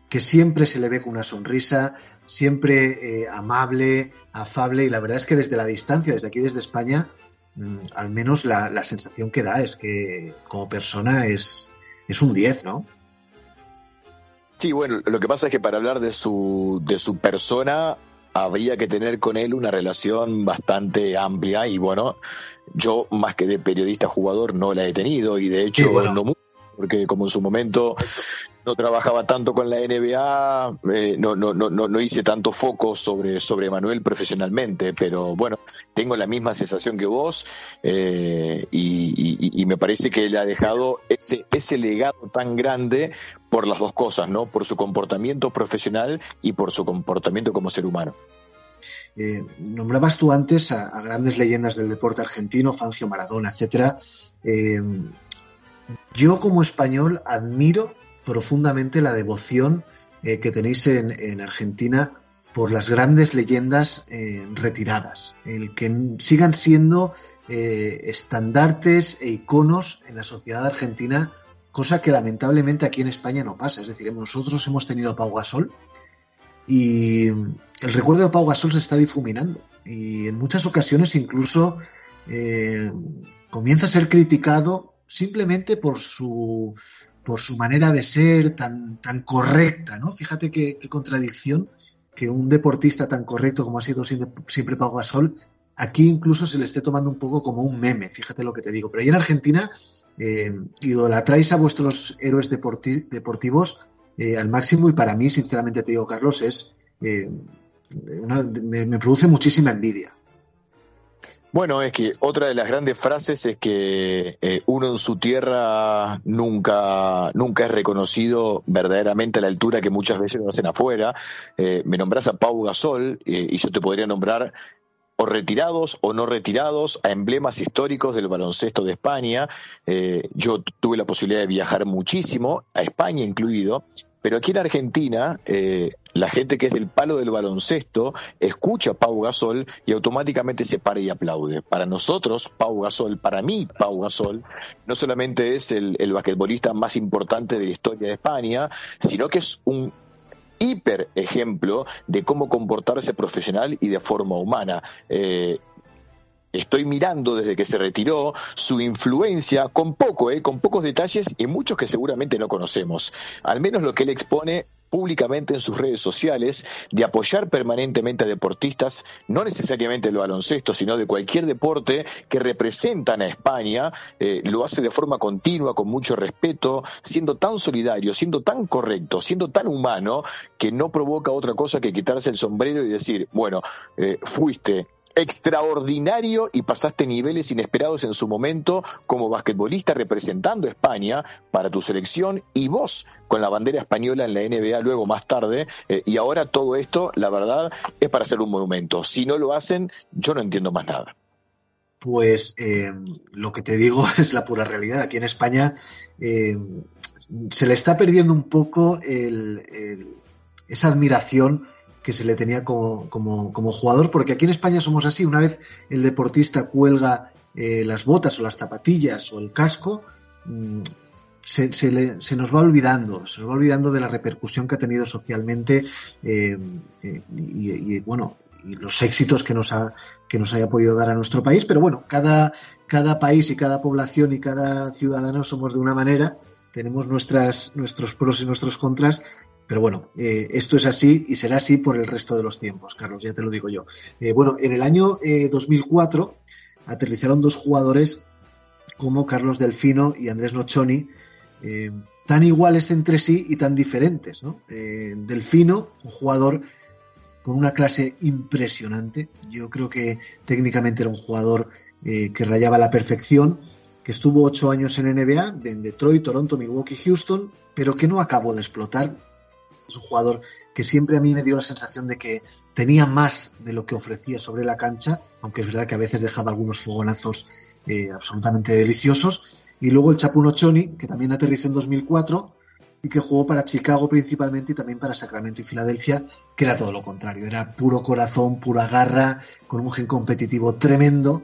que siempre se le ve con una sonrisa, siempre eh, amable, afable, y la verdad es que desde la distancia, desde aquí, desde España, mm, al menos la, la, sensación que da es que como persona es, es un 10, ¿no? Sí, bueno, lo que pasa es que para hablar de su, de su persona habría que tener con él una relación bastante amplia y bueno, yo más que de periodista jugador no la he tenido y de hecho bueno. no mucho, porque como en su momento no trabajaba tanto con la NBA, eh, no, no, no, no hice tanto foco sobre, sobre Manuel profesionalmente, pero bueno, tengo la misma sensación que vos eh, y, y, y, me parece que él ha dejado ese, ese legado tan grande por las dos cosas, ¿no? Por su comportamiento profesional y por su comportamiento como ser humano. Eh, nombrabas tú antes a, grandes leyendas del deporte argentino, Fangio Maradona, etcétera. Eh, yo como español admiro profundamente la devoción eh, que tenéis en, en, Argentina por las grandes leyendas eh, retiradas, el que sigan siendo estandartes e iconos en la sociedad argentina, cosa que lamentablemente aquí en España no pasa. Es decir, nosotros hemos tenido Pau Gasol y el recuerdo de Pau Gasol se está difuminando y en muchas ocasiones incluso eh, comienza a ser criticado simplemente por su por su manera de ser tan, tan correcta, ¿no? Fíjate qué, qué, contradicción que un deportista tan correcto como ha sido siempre Pau Gasol, aquí incluso se le esté tomando un poco como un meme, fíjate lo que te digo. Pero ahí en Argentina eh, idolatráis a vuestros héroes deporti deportivos eh, al máximo y para mí, sinceramente te digo, Carlos, es eh, una, me, me produce muchísima envidia. Bueno, es que otra de las grandes frases es que eh, uno en su tierra nunca, nunca es reconocido verdaderamente a la altura que muchas veces lo hacen afuera. Me nombras a Pau Gasol y yo te podría nombrar o retirados o no retirados a emblemas históricos del baloncesto de España. Eh, yo tuve la posibilidad de viajar muchísimo, a España incluido, pero aquí en Argentina, eh, la gente que es del palo del baloncesto escucha a Pau Gasol y automáticamente se para y aplaude. Para nosotros, Pau Gasol, para mí, Pau Gasol, no solamente es el, el basquetbolista más importante de la historia de España, sino que es un hiper ejemplo de cómo comportarse profesional y de forma humana. Eh, estoy mirando desde que se retiró su influencia con poco, eh, con pocos detalles y muchos que seguramente no conocemos. Al menos lo que él expone públicamente en sus redes sociales de apoyar permanentemente a deportistas, no necesariamente del baloncesto, sino de cualquier deporte que representan a España, eh, lo hace de forma continua, con mucho respeto, siendo tan solidario, siendo tan correcto, siendo tan humano, que no provoca otra cosa que quitarse el sombrero y decir, bueno, eh, fuiste extraordinario y pasaste niveles inesperados en su momento como basquetbolista representando a España para tu selección y vos con la bandera española en la NBA luego más tarde eh, y ahora todo esto la verdad es para hacer un monumento. Si no lo hacen yo no entiendo más nada. Pues eh, lo que te digo es la pura realidad. Aquí en España eh, se le está perdiendo un poco el, esa admiración que se le tenía como, como, jugador, porque aquí en España somos así, una vez el deportista cuelga eh, las botas o las zapatillas o el casco, mmm, se, se, nos va olvidando, se nos va olvidando de la repercusión que ha tenido socialmente eh, y, y, bueno, los éxitos que nos, ha, que nos haya podido dar a nuestro país. Pero bueno, cada, cada país y cada población y cada ciudadano somos de una manera, tenemos nuestras, nuestros pros y nuestros contras. Pero bueno, eh, esto es así y será así por el resto de los tiempos, Carlos, ya te lo digo yo. Eh, bueno, en el año 2004 aterrizaron dos jugadores como Carlos Delfino y Andrés Noccioni, tan iguales entre sí y tan diferentes. ¿no? Delfino, un jugador con una clase impresionante. Yo creo que técnicamente era un jugador eh, que rayaba la perfección, que estuvo ocho años en NBA, en Detroit, Toronto, Milwaukee, Houston, pero que no acabó de explotar. Es un jugador que siempre a mí me dio la sensación de que tenía más de lo que ofrecía sobre la cancha, aunque es verdad que a veces dejaba algunos fogonazos eh, absolutamente deliciosos. Y luego el Chapuno Choni, que también aterrizó en 2004, y que jugó para Chicago principalmente y también para Sacramento y Filadelfia, que era todo lo contrario, era puro corazón, pura garra, con un gen competitivo tremendo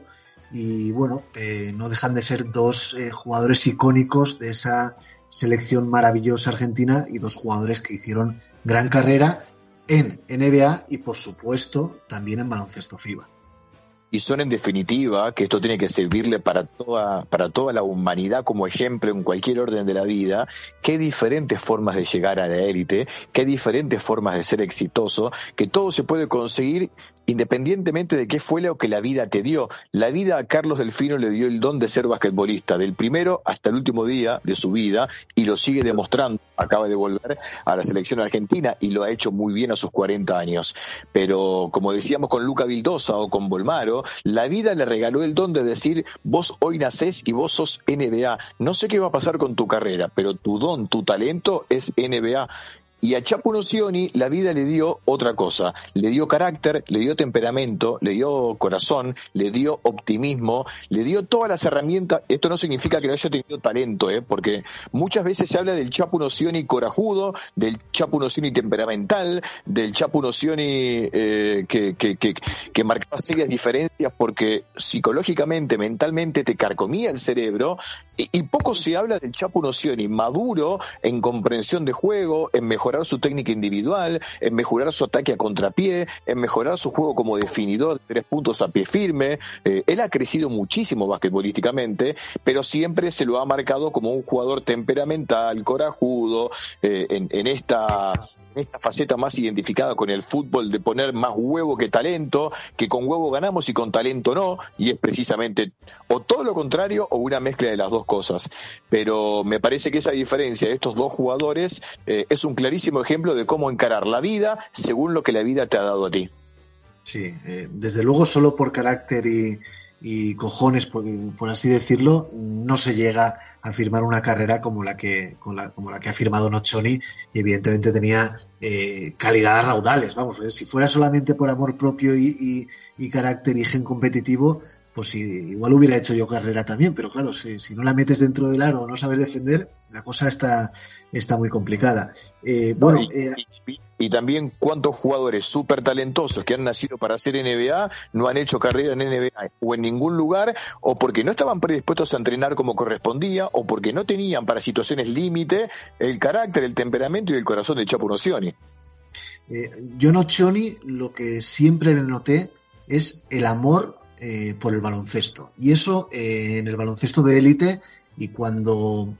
y bueno, eh, no dejan de ser dos eh, jugadores icónicos de esa selección maravillosa argentina y dos jugadores que hicieron gran carrera en NBA y por supuesto también en baloncesto FIBA y son en definitiva, que esto tiene que servirle para toda, para toda la humanidad como ejemplo en cualquier orden de la vida, qué diferentes formas de llegar a la élite, qué diferentes formas de ser exitoso, que todo se puede conseguir independientemente de qué fue lo que la vida te dio. La vida a Carlos Delfino le dio el don de ser basquetbolista, del primero hasta el último día de su vida, y lo sigue demostrando. Acaba de volver a la selección argentina y lo ha hecho muy bien a sus 40 años. Pero como decíamos con Luca Vildosa o con Bolmaro, la vida le regaló el don de decir, vos hoy nacés y vos sos NBA. No sé qué va a pasar con tu carrera, pero tu don, tu talento es NBA. Y a Chapo Nocioni la vida le dio otra cosa, le dio carácter, le dio temperamento, le dio corazón, le dio optimismo, le dio todas las herramientas. Esto no significa que no haya tenido talento, ¿eh? porque muchas veces se habla del Chapo Nocioni corajudo, del Chapo Nocioni temperamental, del Chapo Nocioni eh, que, que, que, que marcaba serias diferencias porque psicológicamente, mentalmente te carcomía el cerebro y, poco se habla del Chapo Nocioni maduro en comprensión de juego, en mejor mejorar su técnica individual, en mejorar su ataque a contrapié, en mejorar su juego como definidor de tres puntos a pie firme. Eh, él ha crecido muchísimo basquetbolísticamente, pero siempre se lo ha marcado como un jugador temperamental, corajudo, eh, en, en esta esta faceta más identificada con el fútbol de poner más huevo que talento, que con huevo ganamos y con talento no, y es precisamente o todo lo contrario o una mezcla de las dos cosas. Pero me parece que esa diferencia de estos dos jugadores eh, es un clarísimo ejemplo de cómo encarar la vida según lo que la vida te ha dado a ti. Sí, eh, desde luego solo por carácter y, cojones, por, por, así decirlo, no se llega a firmar una carrera como la que, como la que ha firmado Noccioni y evidentemente tenía eh, calidad a raudales. Vamos, eh, si fuera solamente por amor propio y, carácter y gen competitivo, pues igual hubiera hecho yo carrera también, pero claro, si, si, no la metes dentro del aro o no sabes defender, la cosa está, está muy complicada. Eh, bueno, eh, y también cuántos jugadores súper talentosos que han nacido para hacer NBA no han hecho carrera en NBA o en ningún lugar, o porque no estaban predispuestos a entrenar como correspondía, o porque no tenían para situaciones límite el carácter, el temperamento y el corazón de Chapo Nocioni. Eh, yo Nocioni lo que siempre le noté es el amor eh, por el baloncesto. Y eso eh, en el baloncesto de élite y cuando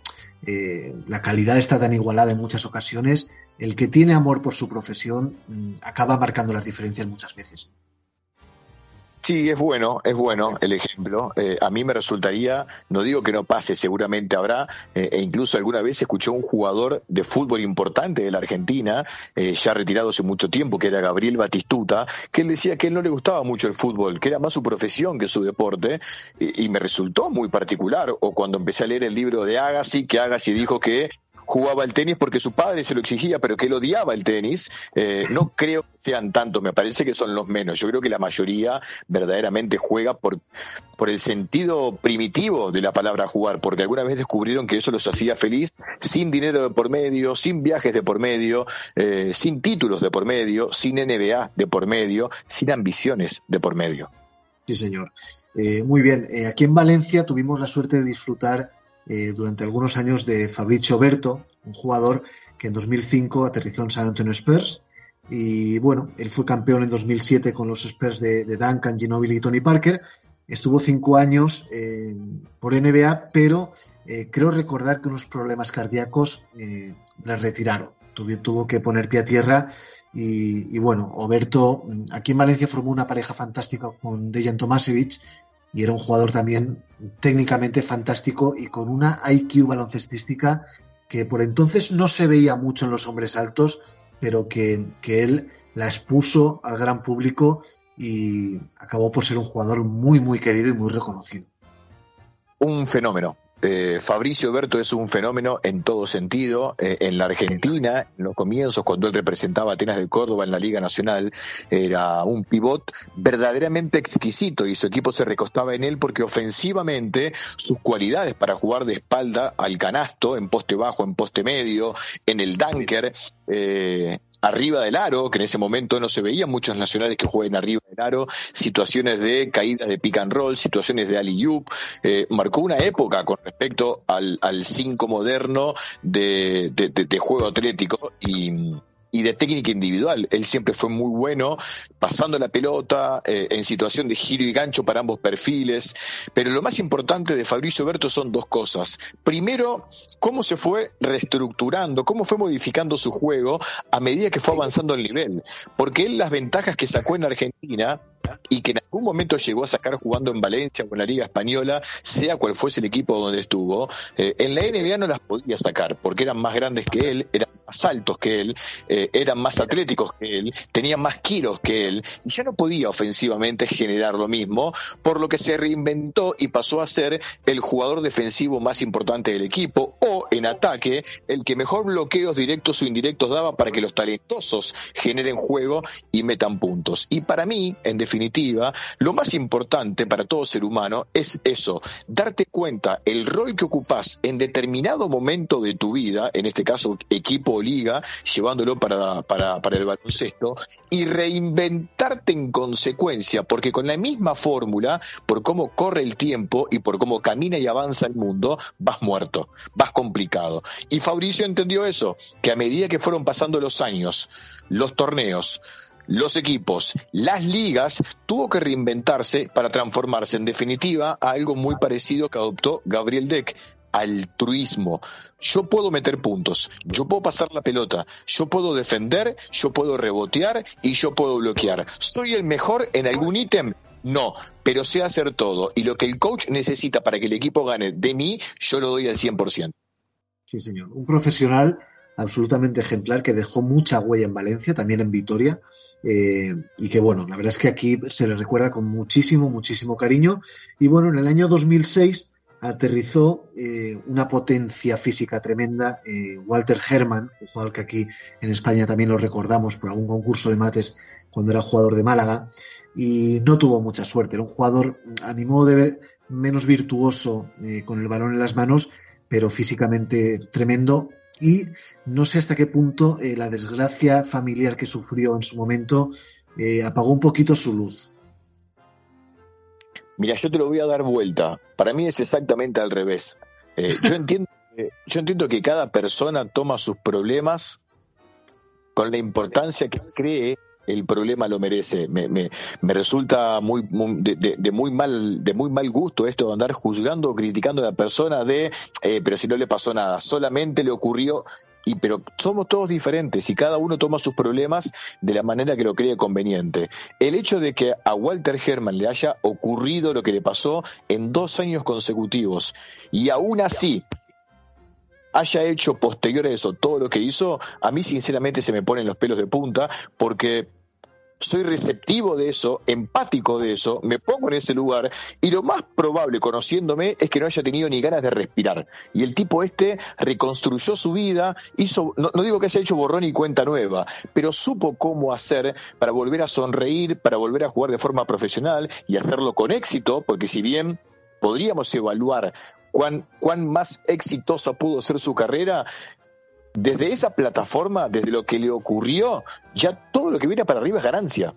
eh, la calidad está tan igualada en muchas ocasiones, el que tiene amor por su profesión mm, acaba marcando las diferencias muchas veces. Sí, es bueno, es bueno el ejemplo. Eh, a mí me resultaría, no digo que no pase, seguramente habrá, eh, e incluso alguna vez escuché a un jugador de fútbol importante de la Argentina, eh, ya retirado hace mucho tiempo, que era Gabriel Batistuta, que él decía que él no le gustaba mucho el fútbol, que era más su profesión que su deporte, y, y me resultó muy particular. O cuando empecé a leer el libro de Agassi, que Agassi dijo que jugaba el tenis porque su padre se lo exigía, pero que él odiaba el tenis. Eh, no creo que sean tantos, me parece que son los menos. Yo creo que la mayoría verdaderamente juega por, por el sentido primitivo de la palabra jugar, porque alguna vez descubrieron que eso los hacía feliz sin dinero de por medio, sin viajes de por medio, eh, sin títulos de por medio, sin NBA de por medio, sin ambiciones de por medio. Sí, señor. Eh, muy bien. aquí en Valencia tuvimos la suerte de disfrutar eh, durante algunos años de Fabricio Berto, un jugador que en 2005 aterrizó en San Antonio Spurs Y bueno, él fue campeón en 2007 con los Spurs de, Duncan, Ginobili y Tony Parker. Estuvo cinco años eh, por NBA, pero eh, creo recordar que unos problemas cardíacos le retiraron. Tuvo, que poner pie a tierra y, bueno, Oberto aquí en Valencia formó una pareja fantástica con Dejan Tomasevich y era un jugador también técnicamente fantástico y con una IQ baloncestística que por entonces no se veía mucho en los hombres altos, pero que, que él la expuso al gran público y acabó por ser un jugador muy, muy querido y muy reconocido. Un fenómeno, eh, Fabricio Berto es un fenómeno en todo sentido. Eh, en la Argentina, en los comienzos, cuando él representaba a Atenas de Córdoba en la Liga Nacional, era un pivot verdaderamente exquisito y su equipo se recostaba en él porque ofensivamente sus cualidades para jugar de espalda al canasto, en poste bajo, en poste medio, en el dunker, eh, arriba del aro, que en ese momento no se veían muchos nacionales que jueguen arriba del aro, situaciones de caída de pick and roll, situaciones de alley eh, marcó una época con respecto al 5 moderno de, de, juego atlético y, y de técnica individual. Él siempre fue muy bueno pasando la pelota eh, en situación de giro y gancho para ambos perfiles. Pero lo más importante de Fabricio Berto son dos cosas. Primero, cómo se fue reestructurando, cómo fue modificando su juego a medida que fue avanzando el nivel. Porque él las ventajas que sacó en Argentina y que en algún momento llegó a sacar jugando en Valencia o en la Liga Española, sea cual fuese el equipo donde estuvo, eh, en la NBA no las podía sacar porque eran más grandes que él, eran más altos que él, eh, eran más atléticos que él, tenían más kilos que él, y ya no podía ofensivamente generar lo mismo, por lo que se reinventó y pasó a ser el jugador defensivo más importante del equipo, o en ataque, el que mejor bloqueos directos o indirectos daba para que los talentosos generen juego y metan puntos. Y para mí, en definitiva, lo más importante para todo ser humano es eso, darte cuenta el rol que ocupas en determinado momento de tu vida, en este caso equipo liga, llevándolo para, para, para el baloncesto, y reinventarte en consecuencia, porque con la misma fórmula, por cómo corre el tiempo y por cómo camina y avanza el mundo, vas muerto, vas complicado. Y Fabricio entendió eso, que a medida que fueron pasando los años, los torneos, los equipos, las ligas, tuvo que reinventarse para transformarse en definitiva a algo muy parecido que adoptó Gabriel Deck, altruismo. Yo puedo meter puntos, yo puedo pasar la pelota, yo puedo defender, yo puedo rebotear y yo puedo bloquear. ¿Soy el mejor en algún ítem? No, pero sé hacer todo. Y lo que el coach necesita para que el equipo gane de mí, yo lo doy al 100%. Sí, señor. Un profesional absolutamente ejemplar que dejó mucha huella en Valencia, también en Vitoria, eh, y que bueno, la verdad es que aquí se le recuerda con muchísimo, muchísimo cariño. Y bueno, en el año 2006 aterrizó eh, una potencia física tremenda. Eh, Walter Herman, un jugador que aquí en España también lo recordamos por algún concurso de mates cuando era jugador de Málaga, y no tuvo mucha suerte. Era un jugador, a mi modo de ver, menos virtuoso con el balón en las manos, pero físicamente tremendo. Y no sé hasta qué punto la desgracia familiar que sufrió en su momento apagó un poquito su luz. Mira, yo te lo voy a dar vuelta. Para mí es exactamente al revés. Eh, yo, entiendo, yo entiendo que cada persona toma sus problemas con la importancia que cree el problema lo merece. Me, me, me resulta muy, de, muy mal de muy mal gusto esto de andar juzgando o criticando a la persona de, eh, pero si no le pasó nada, solamente le ocurrió y pero somos todos diferentes y cada uno toma sus problemas de la manera que lo cree conveniente. El hecho de que a Walter Herman le haya ocurrido lo que le pasó en dos años consecutivos y aún así haya hecho posterior a eso todo lo que hizo, a mí sinceramente se me ponen los pelos de punta porque soy receptivo de eso, empático de eso, me pongo en ese lugar y lo más probable, conociéndome, es que no haya tenido ni ganas de respirar. Y el tipo este reconstruyó su vida, hizo, no, digo que haya hecho borrón y cuenta nueva, pero supo cómo hacer para volver a sonreír, para volver a jugar de forma profesional y hacerlo con éxito, porque si bien podríamos evaluar cuán, cuán más exitosa pudo ser su carrera, desde esa plataforma, desde lo que le ocurrió, ya todo lo que viene para arriba es ganancia.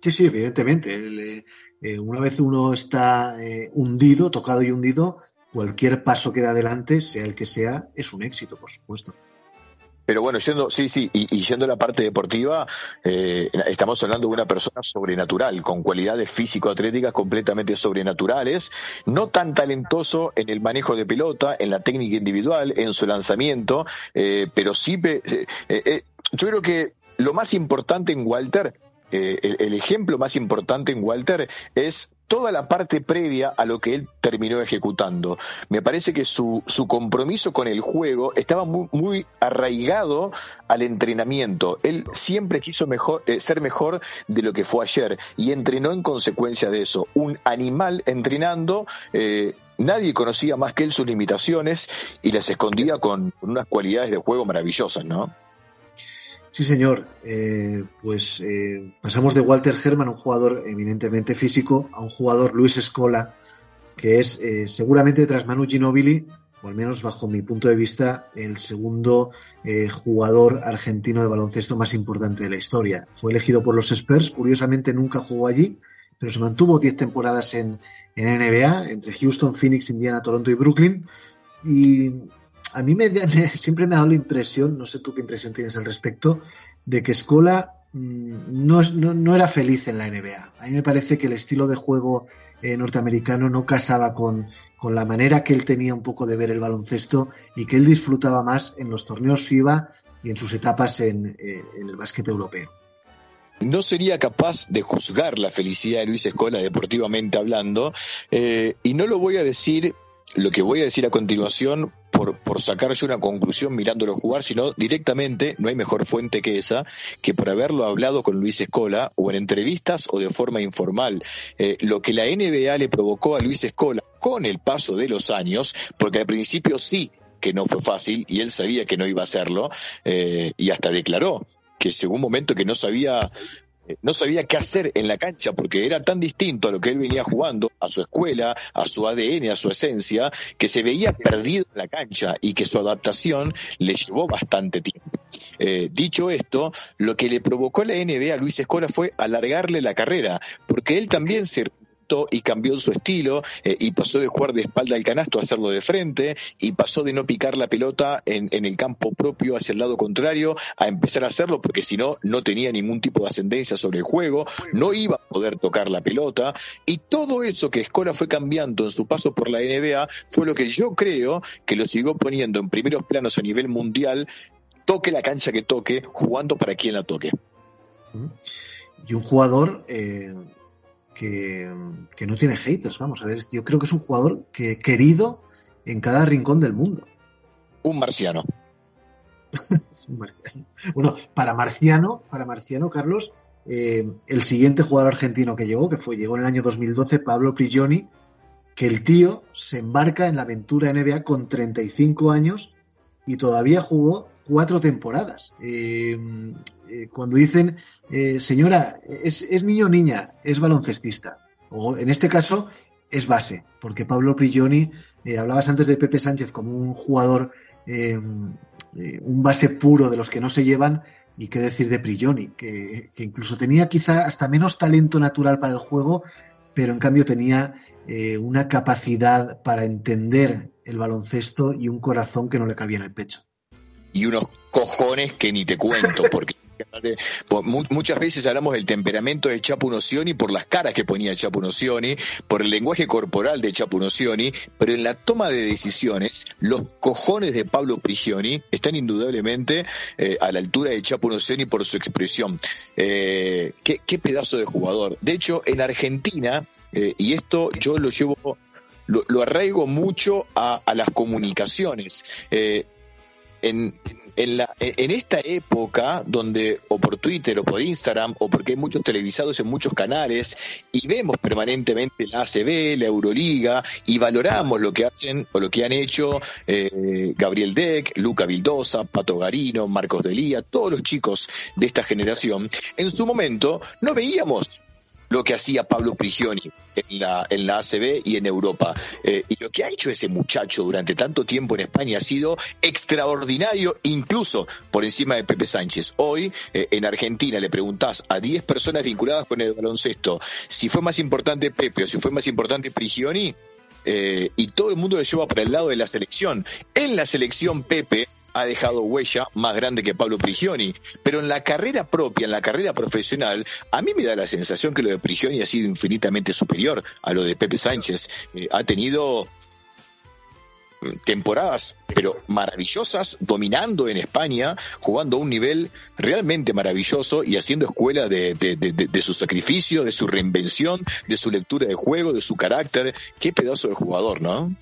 Sí, sí, evidentemente. Eh, una vez uno está eh, hundido, tocado y hundido, cualquier paso que da adelante, sea el que sea, es un éxito, por supuesto. Pero bueno, yendo, sí, sí, y, yendo a la parte deportiva, eh, estamos hablando de una persona sobrenatural, con cualidades físico-atléticas completamente sobrenaturales, no tan talentoso en el manejo de pelota, en la técnica individual, en su lanzamiento, eh, pero sí, eh, yo creo que lo más importante en Walter el, ejemplo más importante en Walter es toda la parte previa a lo que él terminó ejecutando. Me parece que su, su compromiso con el juego estaba muy, arraigado al entrenamiento. Él siempre quiso mejor, eh, ser mejor de lo que fue ayer y entrenó en consecuencia de eso. Un animal entrenando. Eh, nadie conocía más que él sus limitaciones y las escondía con, con unas cualidades de juego maravillosas, ¿no? Sí, señor. Eh, pues eh, pasamos de Walter Herman, un jugador eminentemente físico, a un jugador Luis Escola, que es eh, seguramente tras Manu Ginobili, o al menos bajo mi punto de vista, el segundo jugador argentino de baloncesto más importante de la historia. Fue elegido por los Spurs, curiosamente nunca jugó allí, pero se mantuvo 10 temporadas en, en NBA, entre Houston, Phoenix, Indiana, Toronto y Brooklyn. Y a mí me, siempre me ha dado la impresión, no sé tú qué impresión tienes al respecto, de que Scola mm, no, era feliz en la NBA. A mí me parece que el estilo de juego eh, norteamericano no casaba con, con, la manera que él tenía un poco de ver el baloncesto y que él disfrutaba más en los torneos FIBA y en sus etapas en, eh, el básquet europeo. No sería capaz de juzgar la felicidad de Luis Escola deportivamente hablando, eh, y no lo voy a decir lo que voy a decir a continuación por, por sacar yo una conclusión mirándolo jugar, sino directamente, no hay mejor fuente que esa, que por haberlo hablado con Luis Escola, o en entrevistas o de forma informal. Eh, lo que la NBA le provocó a Luis Escola con el paso de los años, porque al principio sí que no fue fácil y él sabía que no iba a hacerlo, eh, y hasta declaró que llegó un momento que no sabía no sabía qué hacer en la cancha porque era tan distinto a lo que él venía jugando, a su escuela, a su ADN, a su esencia, que se veía perdido en la cancha y que su adaptación le llevó bastante tiempo. Eh, dicho esto, lo que le provocó la NBA a Luis Escola fue alargarle la carrera, porque él también se y cambió su estilo eh, y pasó de jugar de espalda al canasto a hacerlo de frente y pasó de no picar la pelota en, el campo propio hacia el lado contrario a empezar a hacerlo porque si no, no tenía ningún tipo de ascendencia sobre el juego, no iba a poder tocar la pelota y todo eso que Escola fue cambiando en su paso por la NBA fue lo que yo creo que lo siguió poniendo en primeros planos a nivel mundial, toque la cancha que toque, jugando para quien la toque. Y un jugador eh, que, no tiene haters. Vamos a ver, yo creo que es un jugador que querido en cada rincón del mundo. Un marciano. Bueno, para marciano, para marciano, Carlos, eh, el siguiente jugador argentino que llegó, que fue, llegó en el año 2012, Pablo Prigioni, que el tío se embarca en la aventura NBA con 35 años y todavía jugó cuatro temporadas. Eh, eh, cuando dicen, eh, señora, es, niño o niña, es baloncestista. O en este caso, es base, porque Pablo Prigioni, hablabas antes de Pepe Sánchez como un jugador, un base puro de los que no se llevan, y qué decir de Prigioni, que, incluso tenía quizá hasta menos talento natural para el juego, pero en cambio tenía una capacidad para entender el baloncesto y un corazón que no le cabía en el pecho y unos cojones que ni te cuento, porque muchas veces hablamos del temperamento de Chapo Nocioni por las caras que ponía Chapo Nocioni, por el lenguaje corporal de Chapo Nocioni, pero en la toma de decisiones, los cojones de Pablo Prigioni están indudablemente eh, a la altura de Chapo Nocioni por su expresión. Eh, qué, pedazo de jugador. De hecho, en Argentina, eh, y esto yo lo llevo lo, arraigo mucho a, las comunicaciones en, en, la, en esta época donde o por Twitter o por Instagram o porque hay muchos televisados en muchos canales y vemos permanentemente la ACB, la Euroliga y valoramos lo que hacen o lo que han hecho eh, Gabriel Deck, Luca Vildosa, Pato Garino, Marcos Delía, todos los chicos de esta generación, en su momento no veíamos lo que hacía Pablo Prigioni en la, en la ACB y en Europa. Eh, y lo que ha hecho ese muchacho durante tanto tiempo en España ha sido extraordinario, incluso por encima de Pepe Sánchez. Hoy eh, en Argentina le preguntás a 10 personas vinculadas con el baloncesto si fue más importante Pepe o si fue más importante Prigioni, eh, y todo el mundo le lleva para el lado de la selección. En la selección Pepe ha dejado huella más grande que Pablo Prigioni. Pero en la carrera propia, en la carrera profesional, a mí me da la sensación que lo de Prigioni ha sido infinitamente superior a lo de Pepe Sánchez. Eh, ha tenido temporadas, pero maravillosas, dominando en España, jugando a un nivel realmente maravilloso y haciendo escuela de, de, su sacrificio, de su reinvención, de su lectura de juego, de su carácter. Qué pedazo de jugador, ¿no?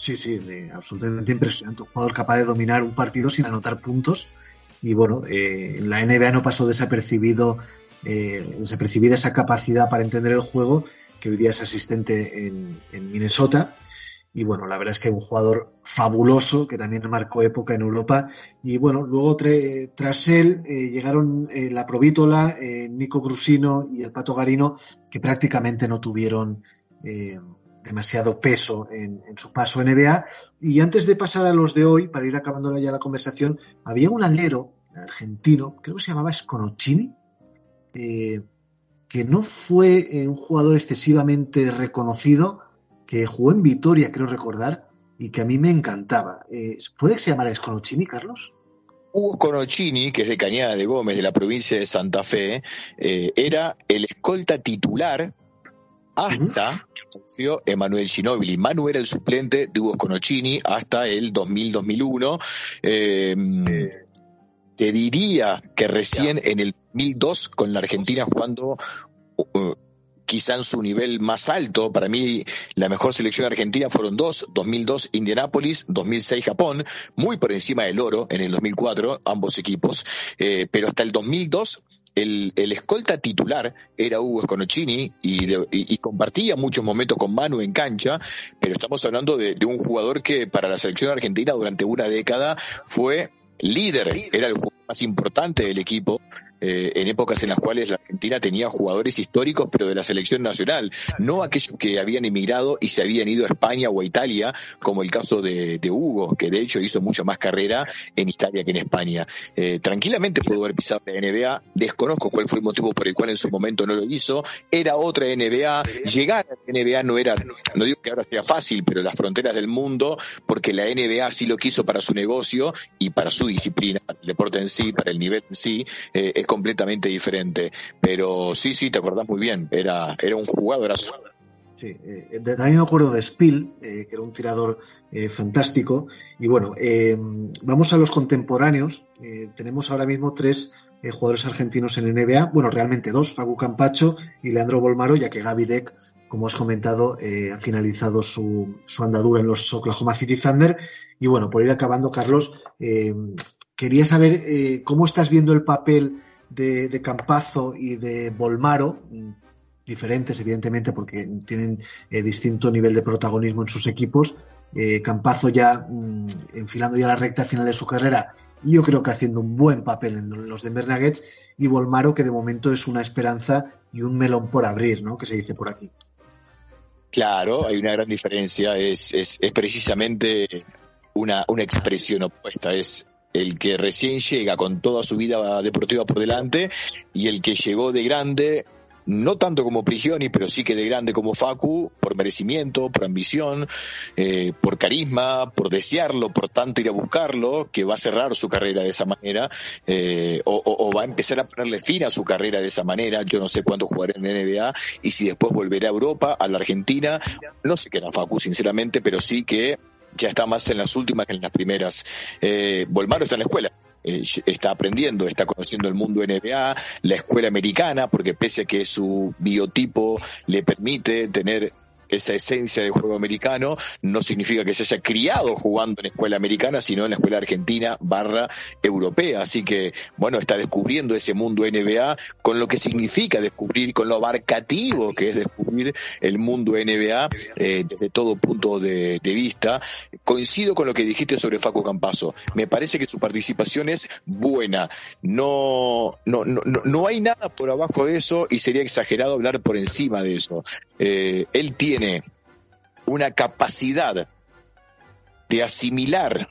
Sí, sí, absolutamente impresionante. Un jugador capaz de dominar un partido sin anotar puntos. Y bueno, eh, la NBA no pasó desapercibido, eh, desapercibida esa capacidad para entender el juego, que hoy día es asistente en, en Minnesota y bueno, la verdad es que un jugador fabuloso que también marcó época en Europa. Y bueno, luego tras él eh, llegaron eh, la Provítola, eh, Nico Grusino y el Pato Garino, que prácticamente no tuvieron demasiado peso en, su paso NBA. Y antes de pasar a los de hoy, para ir acabando ya la conversación, había un alero argentino, creo que se llamaba Sconocini, que no fue un jugador excesivamente reconocido que jugó en Vitoria, creo recordar, y que a mí me encantaba. Eh, ¿Puede que se llamara Sconocini, Carlos? Hugo Conocini, que es de Cañada de Gómez, de la provincia de Santa Fe, eh, era el escolta titular hasta apareció Emanuel Ginóbili. Manu era el suplente de Hugo Conocini hasta el 2000-2001. Eh, te diría que recién en el 2002, con la Argentina jugando uh, quizá en su nivel más alto. Para mí, la mejor selección argentina fueron dos, 2002 Indianápolis, 2006 Japón, muy por encima del oro en el 2004, ambos equipos, eh, pero hasta el 2002 el, el, escolta titular era Hugo Sconocini y, compartía muchos momentos con Manu en cancha, pero estamos hablando de, de, un jugador que para la selección argentina durante una década fue líder, era el jugador más importante del equipo, eh, en épocas en las cuales la Argentina tenía jugadores históricos, pero de la selección nacional, no aquellos que habían emigrado y se habían ido a España o a Italia, como el caso de, Hugo, que de hecho hizo mucha más carrera en Italia que en España. Eh, tranquilamente pudo haber pisado la NBA, desconozco cuál fue el motivo por el cual en su momento no lo hizo, era otra NBA, llegar a la NBA no era, no digo que ahora sea fácil, pero las fronteras del mundo, porque la NBA sí lo quiso para su negocio y para su disciplina, para el deporte en sí, para el nivel en sí, eh, completamente diferente. Pero sí, sí, te acordás muy bien, era, era un jugador Sí, eh, también me acuerdo de Spill, eh, que era un tirador eh, fantástico. Y bueno, vamos a los contemporáneos. tenemos ahora mismo tres jugadores argentinos en NBA. Bueno, realmente dos, Facu Campacho y Leandro Bolmaro, ya que Gaby Deck, como has comentado, ha finalizado su, su, andadura en los Oklahoma City Thunder. Y bueno, por ir acabando, Carlos, quería saber cómo estás viendo el papel de, Campazo y de Bolmaro, diferentes evidentemente porque tienen eh, distinto nivel de protagonismo en sus equipos. Eh, Campazo ya mm, enfilando ya la recta final de su carrera y yo creo que haciendo un buen papel en los Denver Nuggets y Bolmaro que de momento es una esperanza y un melón por abrir, ¿no? Que se dice por aquí. Claro, hay una gran diferencia, es, es, es precisamente una, una expresión opuesta, es el que recién llega con toda su vida deportiva por delante y el que llegó de grande, no tanto como Prigioni, pero sí que de grande como Facu, por merecimiento, por ambición, eh, por carisma, por desearlo, por tanto ir a buscarlo, que va a cerrar su carrera de esa manera, eh, o, va a empezar a ponerle fin a su carrera de esa manera. Yo no sé cuándo jugará en NBA y si después volverá a Europa, a la Argentina. No sé qué era Facu, sinceramente, pero sí que ya está más en las últimas que en las primeras. Eh, Volmaro está en la escuela. Eh, está aprendiendo, está conociendo el mundo NBA, la escuela americana, porque pese a que su biotipo le permite tener esa esencia de juego americano, no significa que se haya criado jugando en escuela americana, sino en la escuela argentina barra europea. Así que, bueno, está descubriendo ese mundo NBA con lo que significa descubrir, con lo abarcativo que es descubrir el mundo NBA eh, desde todo punto de, vista. Coincido con lo que dijiste sobre Faco Campaso. Me parece que su participación es buena. No, no, no, no hay nada por abajo de eso y sería exagerado hablar por encima de eso. Eh, él tiene una capacidad de asimilar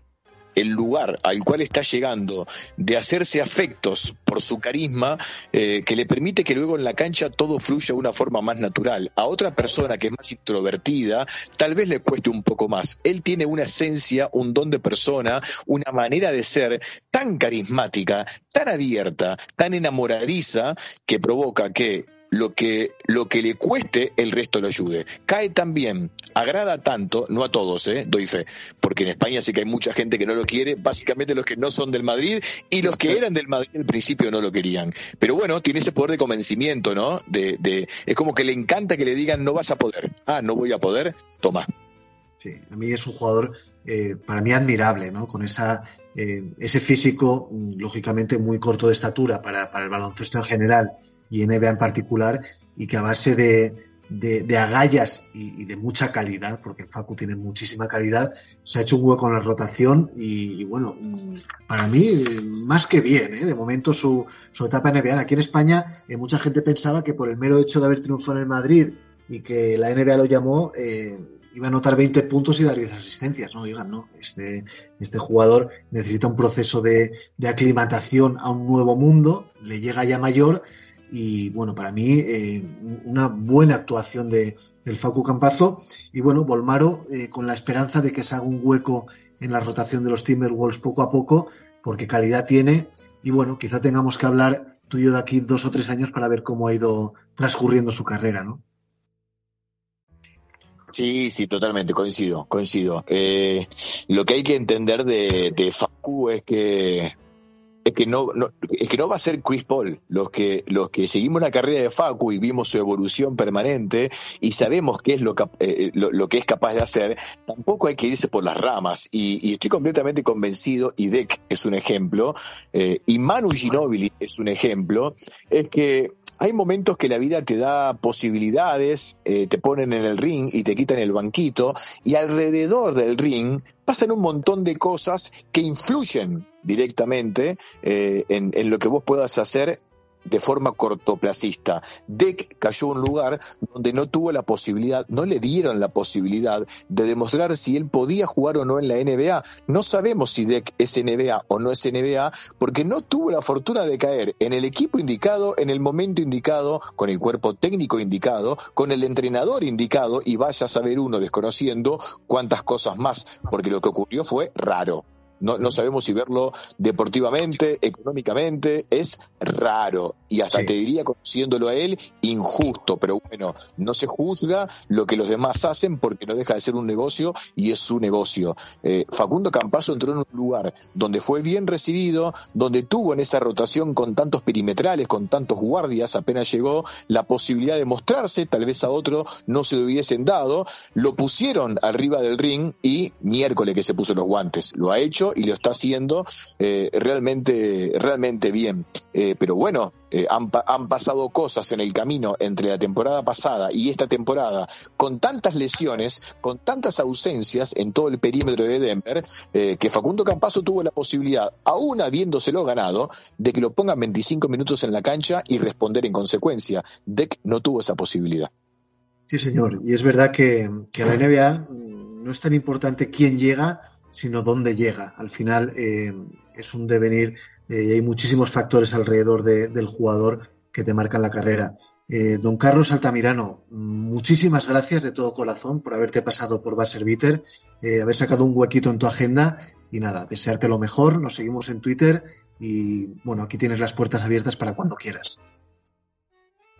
el lugar al cual está llegando, de hacerse afectos por su carisma, eh, que le permite que luego en la cancha todo fluya de una forma más natural. A otra persona que es más introvertida, tal vez le cueste un poco más. Él tiene una esencia, un don de persona, una manera de ser tan carismática, tan abierta, tan enamoradiza, que provoca que lo que, lo que le cueste, el resto lo ayude. Cae tan bien, agrada tanto, no a todos, ¿eh? doy fe, porque en España sí que hay mucha gente que no lo quiere, básicamente los que no son del Madrid y los que eran del Madrid al principio no lo querían. Pero bueno, tiene ese poder de convencimiento, ¿no? De, de, es como que le encanta que le digan no vas a poder. Ah, no voy a poder, toma. Sí, a mí es un jugador eh, para mí admirable, ¿no? Con esa, eh, ese físico, lógicamente muy corto de estatura para, para el baloncesto en general y NBA en particular, y que a base de, de, agallas y, de mucha calidad, porque el Facu tiene muchísima calidad, se ha hecho un hueco en la rotación y, bueno, para mí más que bien, ¿eh? de momento su, su etapa NBA. Aquí en España eh, mucha gente pensaba que por el mero hecho de haber triunfado en el Madrid y que la NBA lo llamó, eh, iba a anotar 20 puntos y dar 10 asistencias. No, digan, no. Este, este jugador necesita un proceso de, de aclimatación a un nuevo mundo, le llega ya mayor y bueno, para mí eh, una buena actuación de, del Facu Campazo y bueno, Volmaro eh, con la esperanza de que se haga un hueco en la rotación de los Timberwolves poco a poco porque calidad tiene y bueno, quizá tengamos que hablar tú y yo de aquí dos o tres años para ver cómo ha ido transcurriendo su carrera, ¿no? Sí, sí, totalmente, coincido, coincido. Eh, lo que hay que entender de, de Facu es que es que no, es que no va a ser Chris Paul. Los que, los que seguimos la carrera de Facu y vimos su evolución permanente y sabemos qué es lo, eh, lo, que es capaz de hacer, tampoco hay que irse por las ramas. Y, estoy completamente convencido, y Deck es un ejemplo, eh, y Manu Ginobili es un ejemplo, es que hay momentos que la vida te da posibilidades, eh, te ponen en el ring y te quitan el banquito, y alrededor del ring pasan un montón de cosas que influyen directamente eh, en, en, lo que vos puedas hacer de forma cortoplacista. Deck cayó a un lugar donde no tuvo la posibilidad, no le dieron la posibilidad de demostrar si él podía jugar o no en la NBA. No sabemos si Deck es NBA o no es NBA porque no tuvo la fortuna de caer en el equipo indicado, en el momento indicado, con el cuerpo técnico indicado, con el entrenador indicado y vaya a saber uno desconociendo cuántas cosas más, porque lo que ocurrió fue raro. No, no sabemos si verlo deportivamente, económicamente, es raro. Y hasta te diría, conociéndolo a él, injusto. Pero bueno, no se juzga lo que los demás hacen porque no deja de ser un negocio y es su negocio. Eh, Facundo Campazo entró en un lugar donde fue bien recibido, donde tuvo en esa rotación con tantos perimetrales, con tantos guardias, apenas llegó la posibilidad de mostrarse, tal vez a otro no se lo hubiesen dado, lo pusieron arriba del ring y miércoles que se puso los guantes. Lo ha hecho y lo está haciendo eh, realmente, realmente bien. Eh, pero bueno, eh, han, han, pasado cosas en el camino entre la temporada pasada y esta temporada, con tantas lesiones, con tantas ausencias en todo el perímetro de Denver, que Facundo Campazo tuvo la posibilidad, aún habiéndoselo ganado, de que lo pongan 25 minutos en la cancha y responder en consecuencia. Deck no tuvo esa posibilidad. Sí, señor. Y es verdad que, que a la NBA no es tan importante quién llega, sino dónde llega. Al final eh, es un devenir eh, y hay muchísimos factores alrededor de, del jugador que te marcan la carrera. Eh, don Carlos Altamirano, muchísimas gracias de todo corazón por haberte pasado por Basser Bitter, haber sacado un huequito en tu agenda y nada, desearte lo mejor. Nos seguimos en Twitter y bueno, aquí tienes las puertas abiertas para cuando quieras.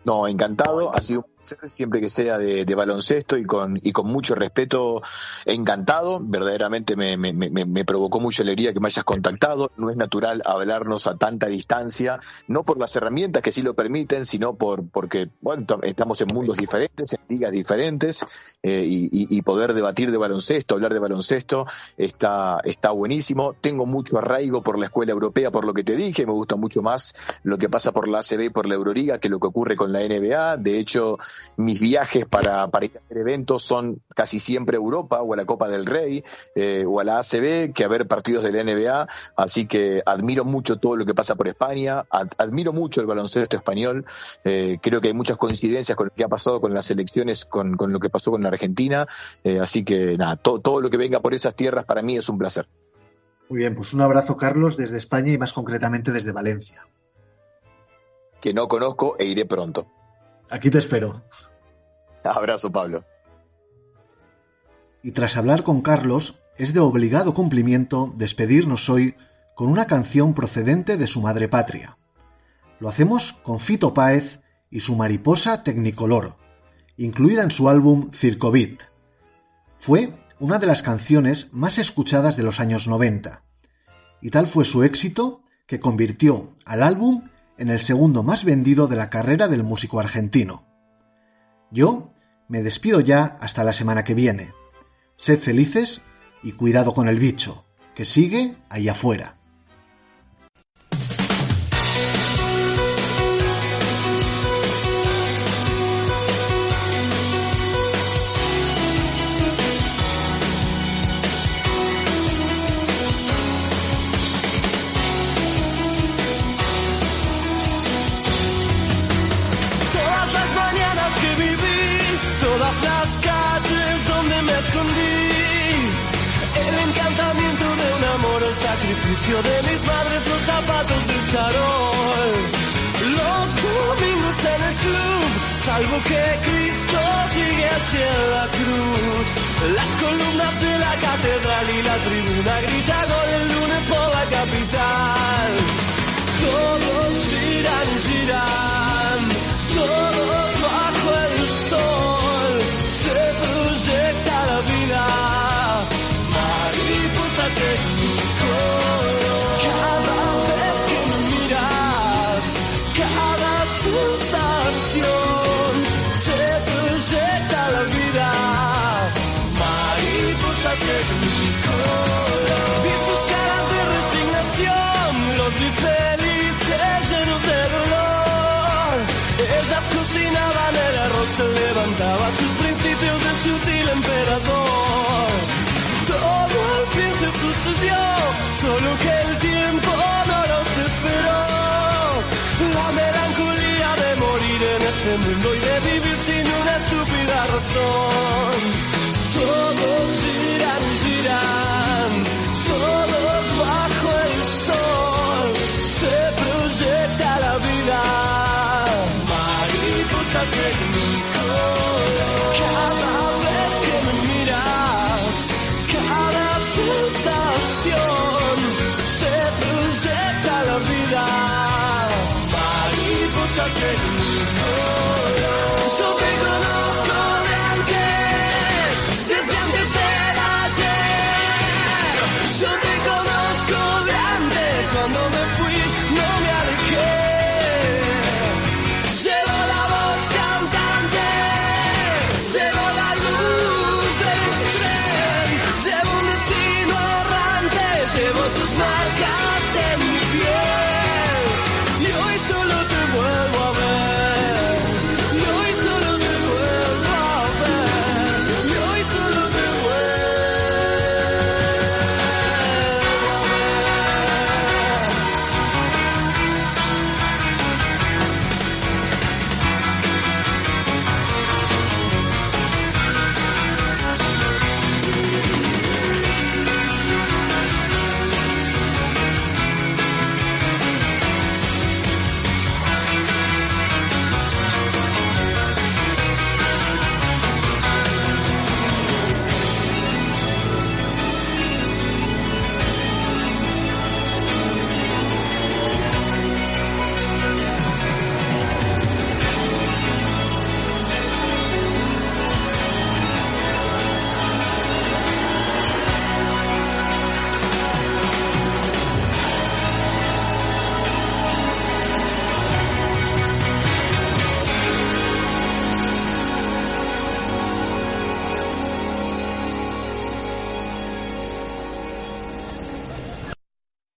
No, encantado. Ha sido un placer siempre que sea de, baloncesto y con, y con mucho respeto. Encantado. Verdaderamente me, me, me, provocó mucha alegría que me hayas contactado. No es natural hablarnos a tanta distancia, no por las herramientas que sí lo permiten, sino por porque bueno, estamos en mundos diferentes, en ligas diferentes, eh, y, y, poder debatir de baloncesto, hablar de baloncesto, está, está buenísimo. Tengo mucho arraigo por la escuela europea, por lo que te dije. Me gusta mucho más lo que pasa por la ACB y por la Euroliga que lo que ocurre con la NBA. De hecho, mis viajes para, para ir a hacer eventos son casi siempre Europa o a la Copa del Rey eh, o a la ACB que a ver partidos de la NBA. Así que admiro mucho todo lo que pasa por España, admiro mucho el baloncesto español. Eh, creo que hay muchas coincidencias con lo que ha pasado con las elecciones, con, con lo que pasó con la Argentina. Eh, así que nada, todo lo que venga por esas tierras para mí es un placer. Muy bien, pues un abrazo Carlos desde España y más concretamente desde Valencia. Que no conozco e iré pronto. Aquí te espero. Abrazo Pablo. Y tras hablar con Carlos, es de obligado cumplimiento despedirnos hoy con una canción procedente de su madre patria. Lo hacemos con Fito Páez y su mariposa Tecnicolor, incluida en su álbum Circovit. Fue una de las canciones más escuchadas de los años 90, y tal fue su éxito que convirtió al álbum en el segundo más vendido de la carrera del músico argentino. Yo me despido ya hasta la semana que viene. Sed felices y cuidado con el bicho, que sigue ahí afuera. De mis madres los zapatos del charol. Los domingos en el club, salvo que Cristo sigue hacia la cruz. Las columnas de la catedral y la tribuna gritan el lunes por la capital. Todos giran, giran, de vivir sin una estúpida razón. Todos giran, giran,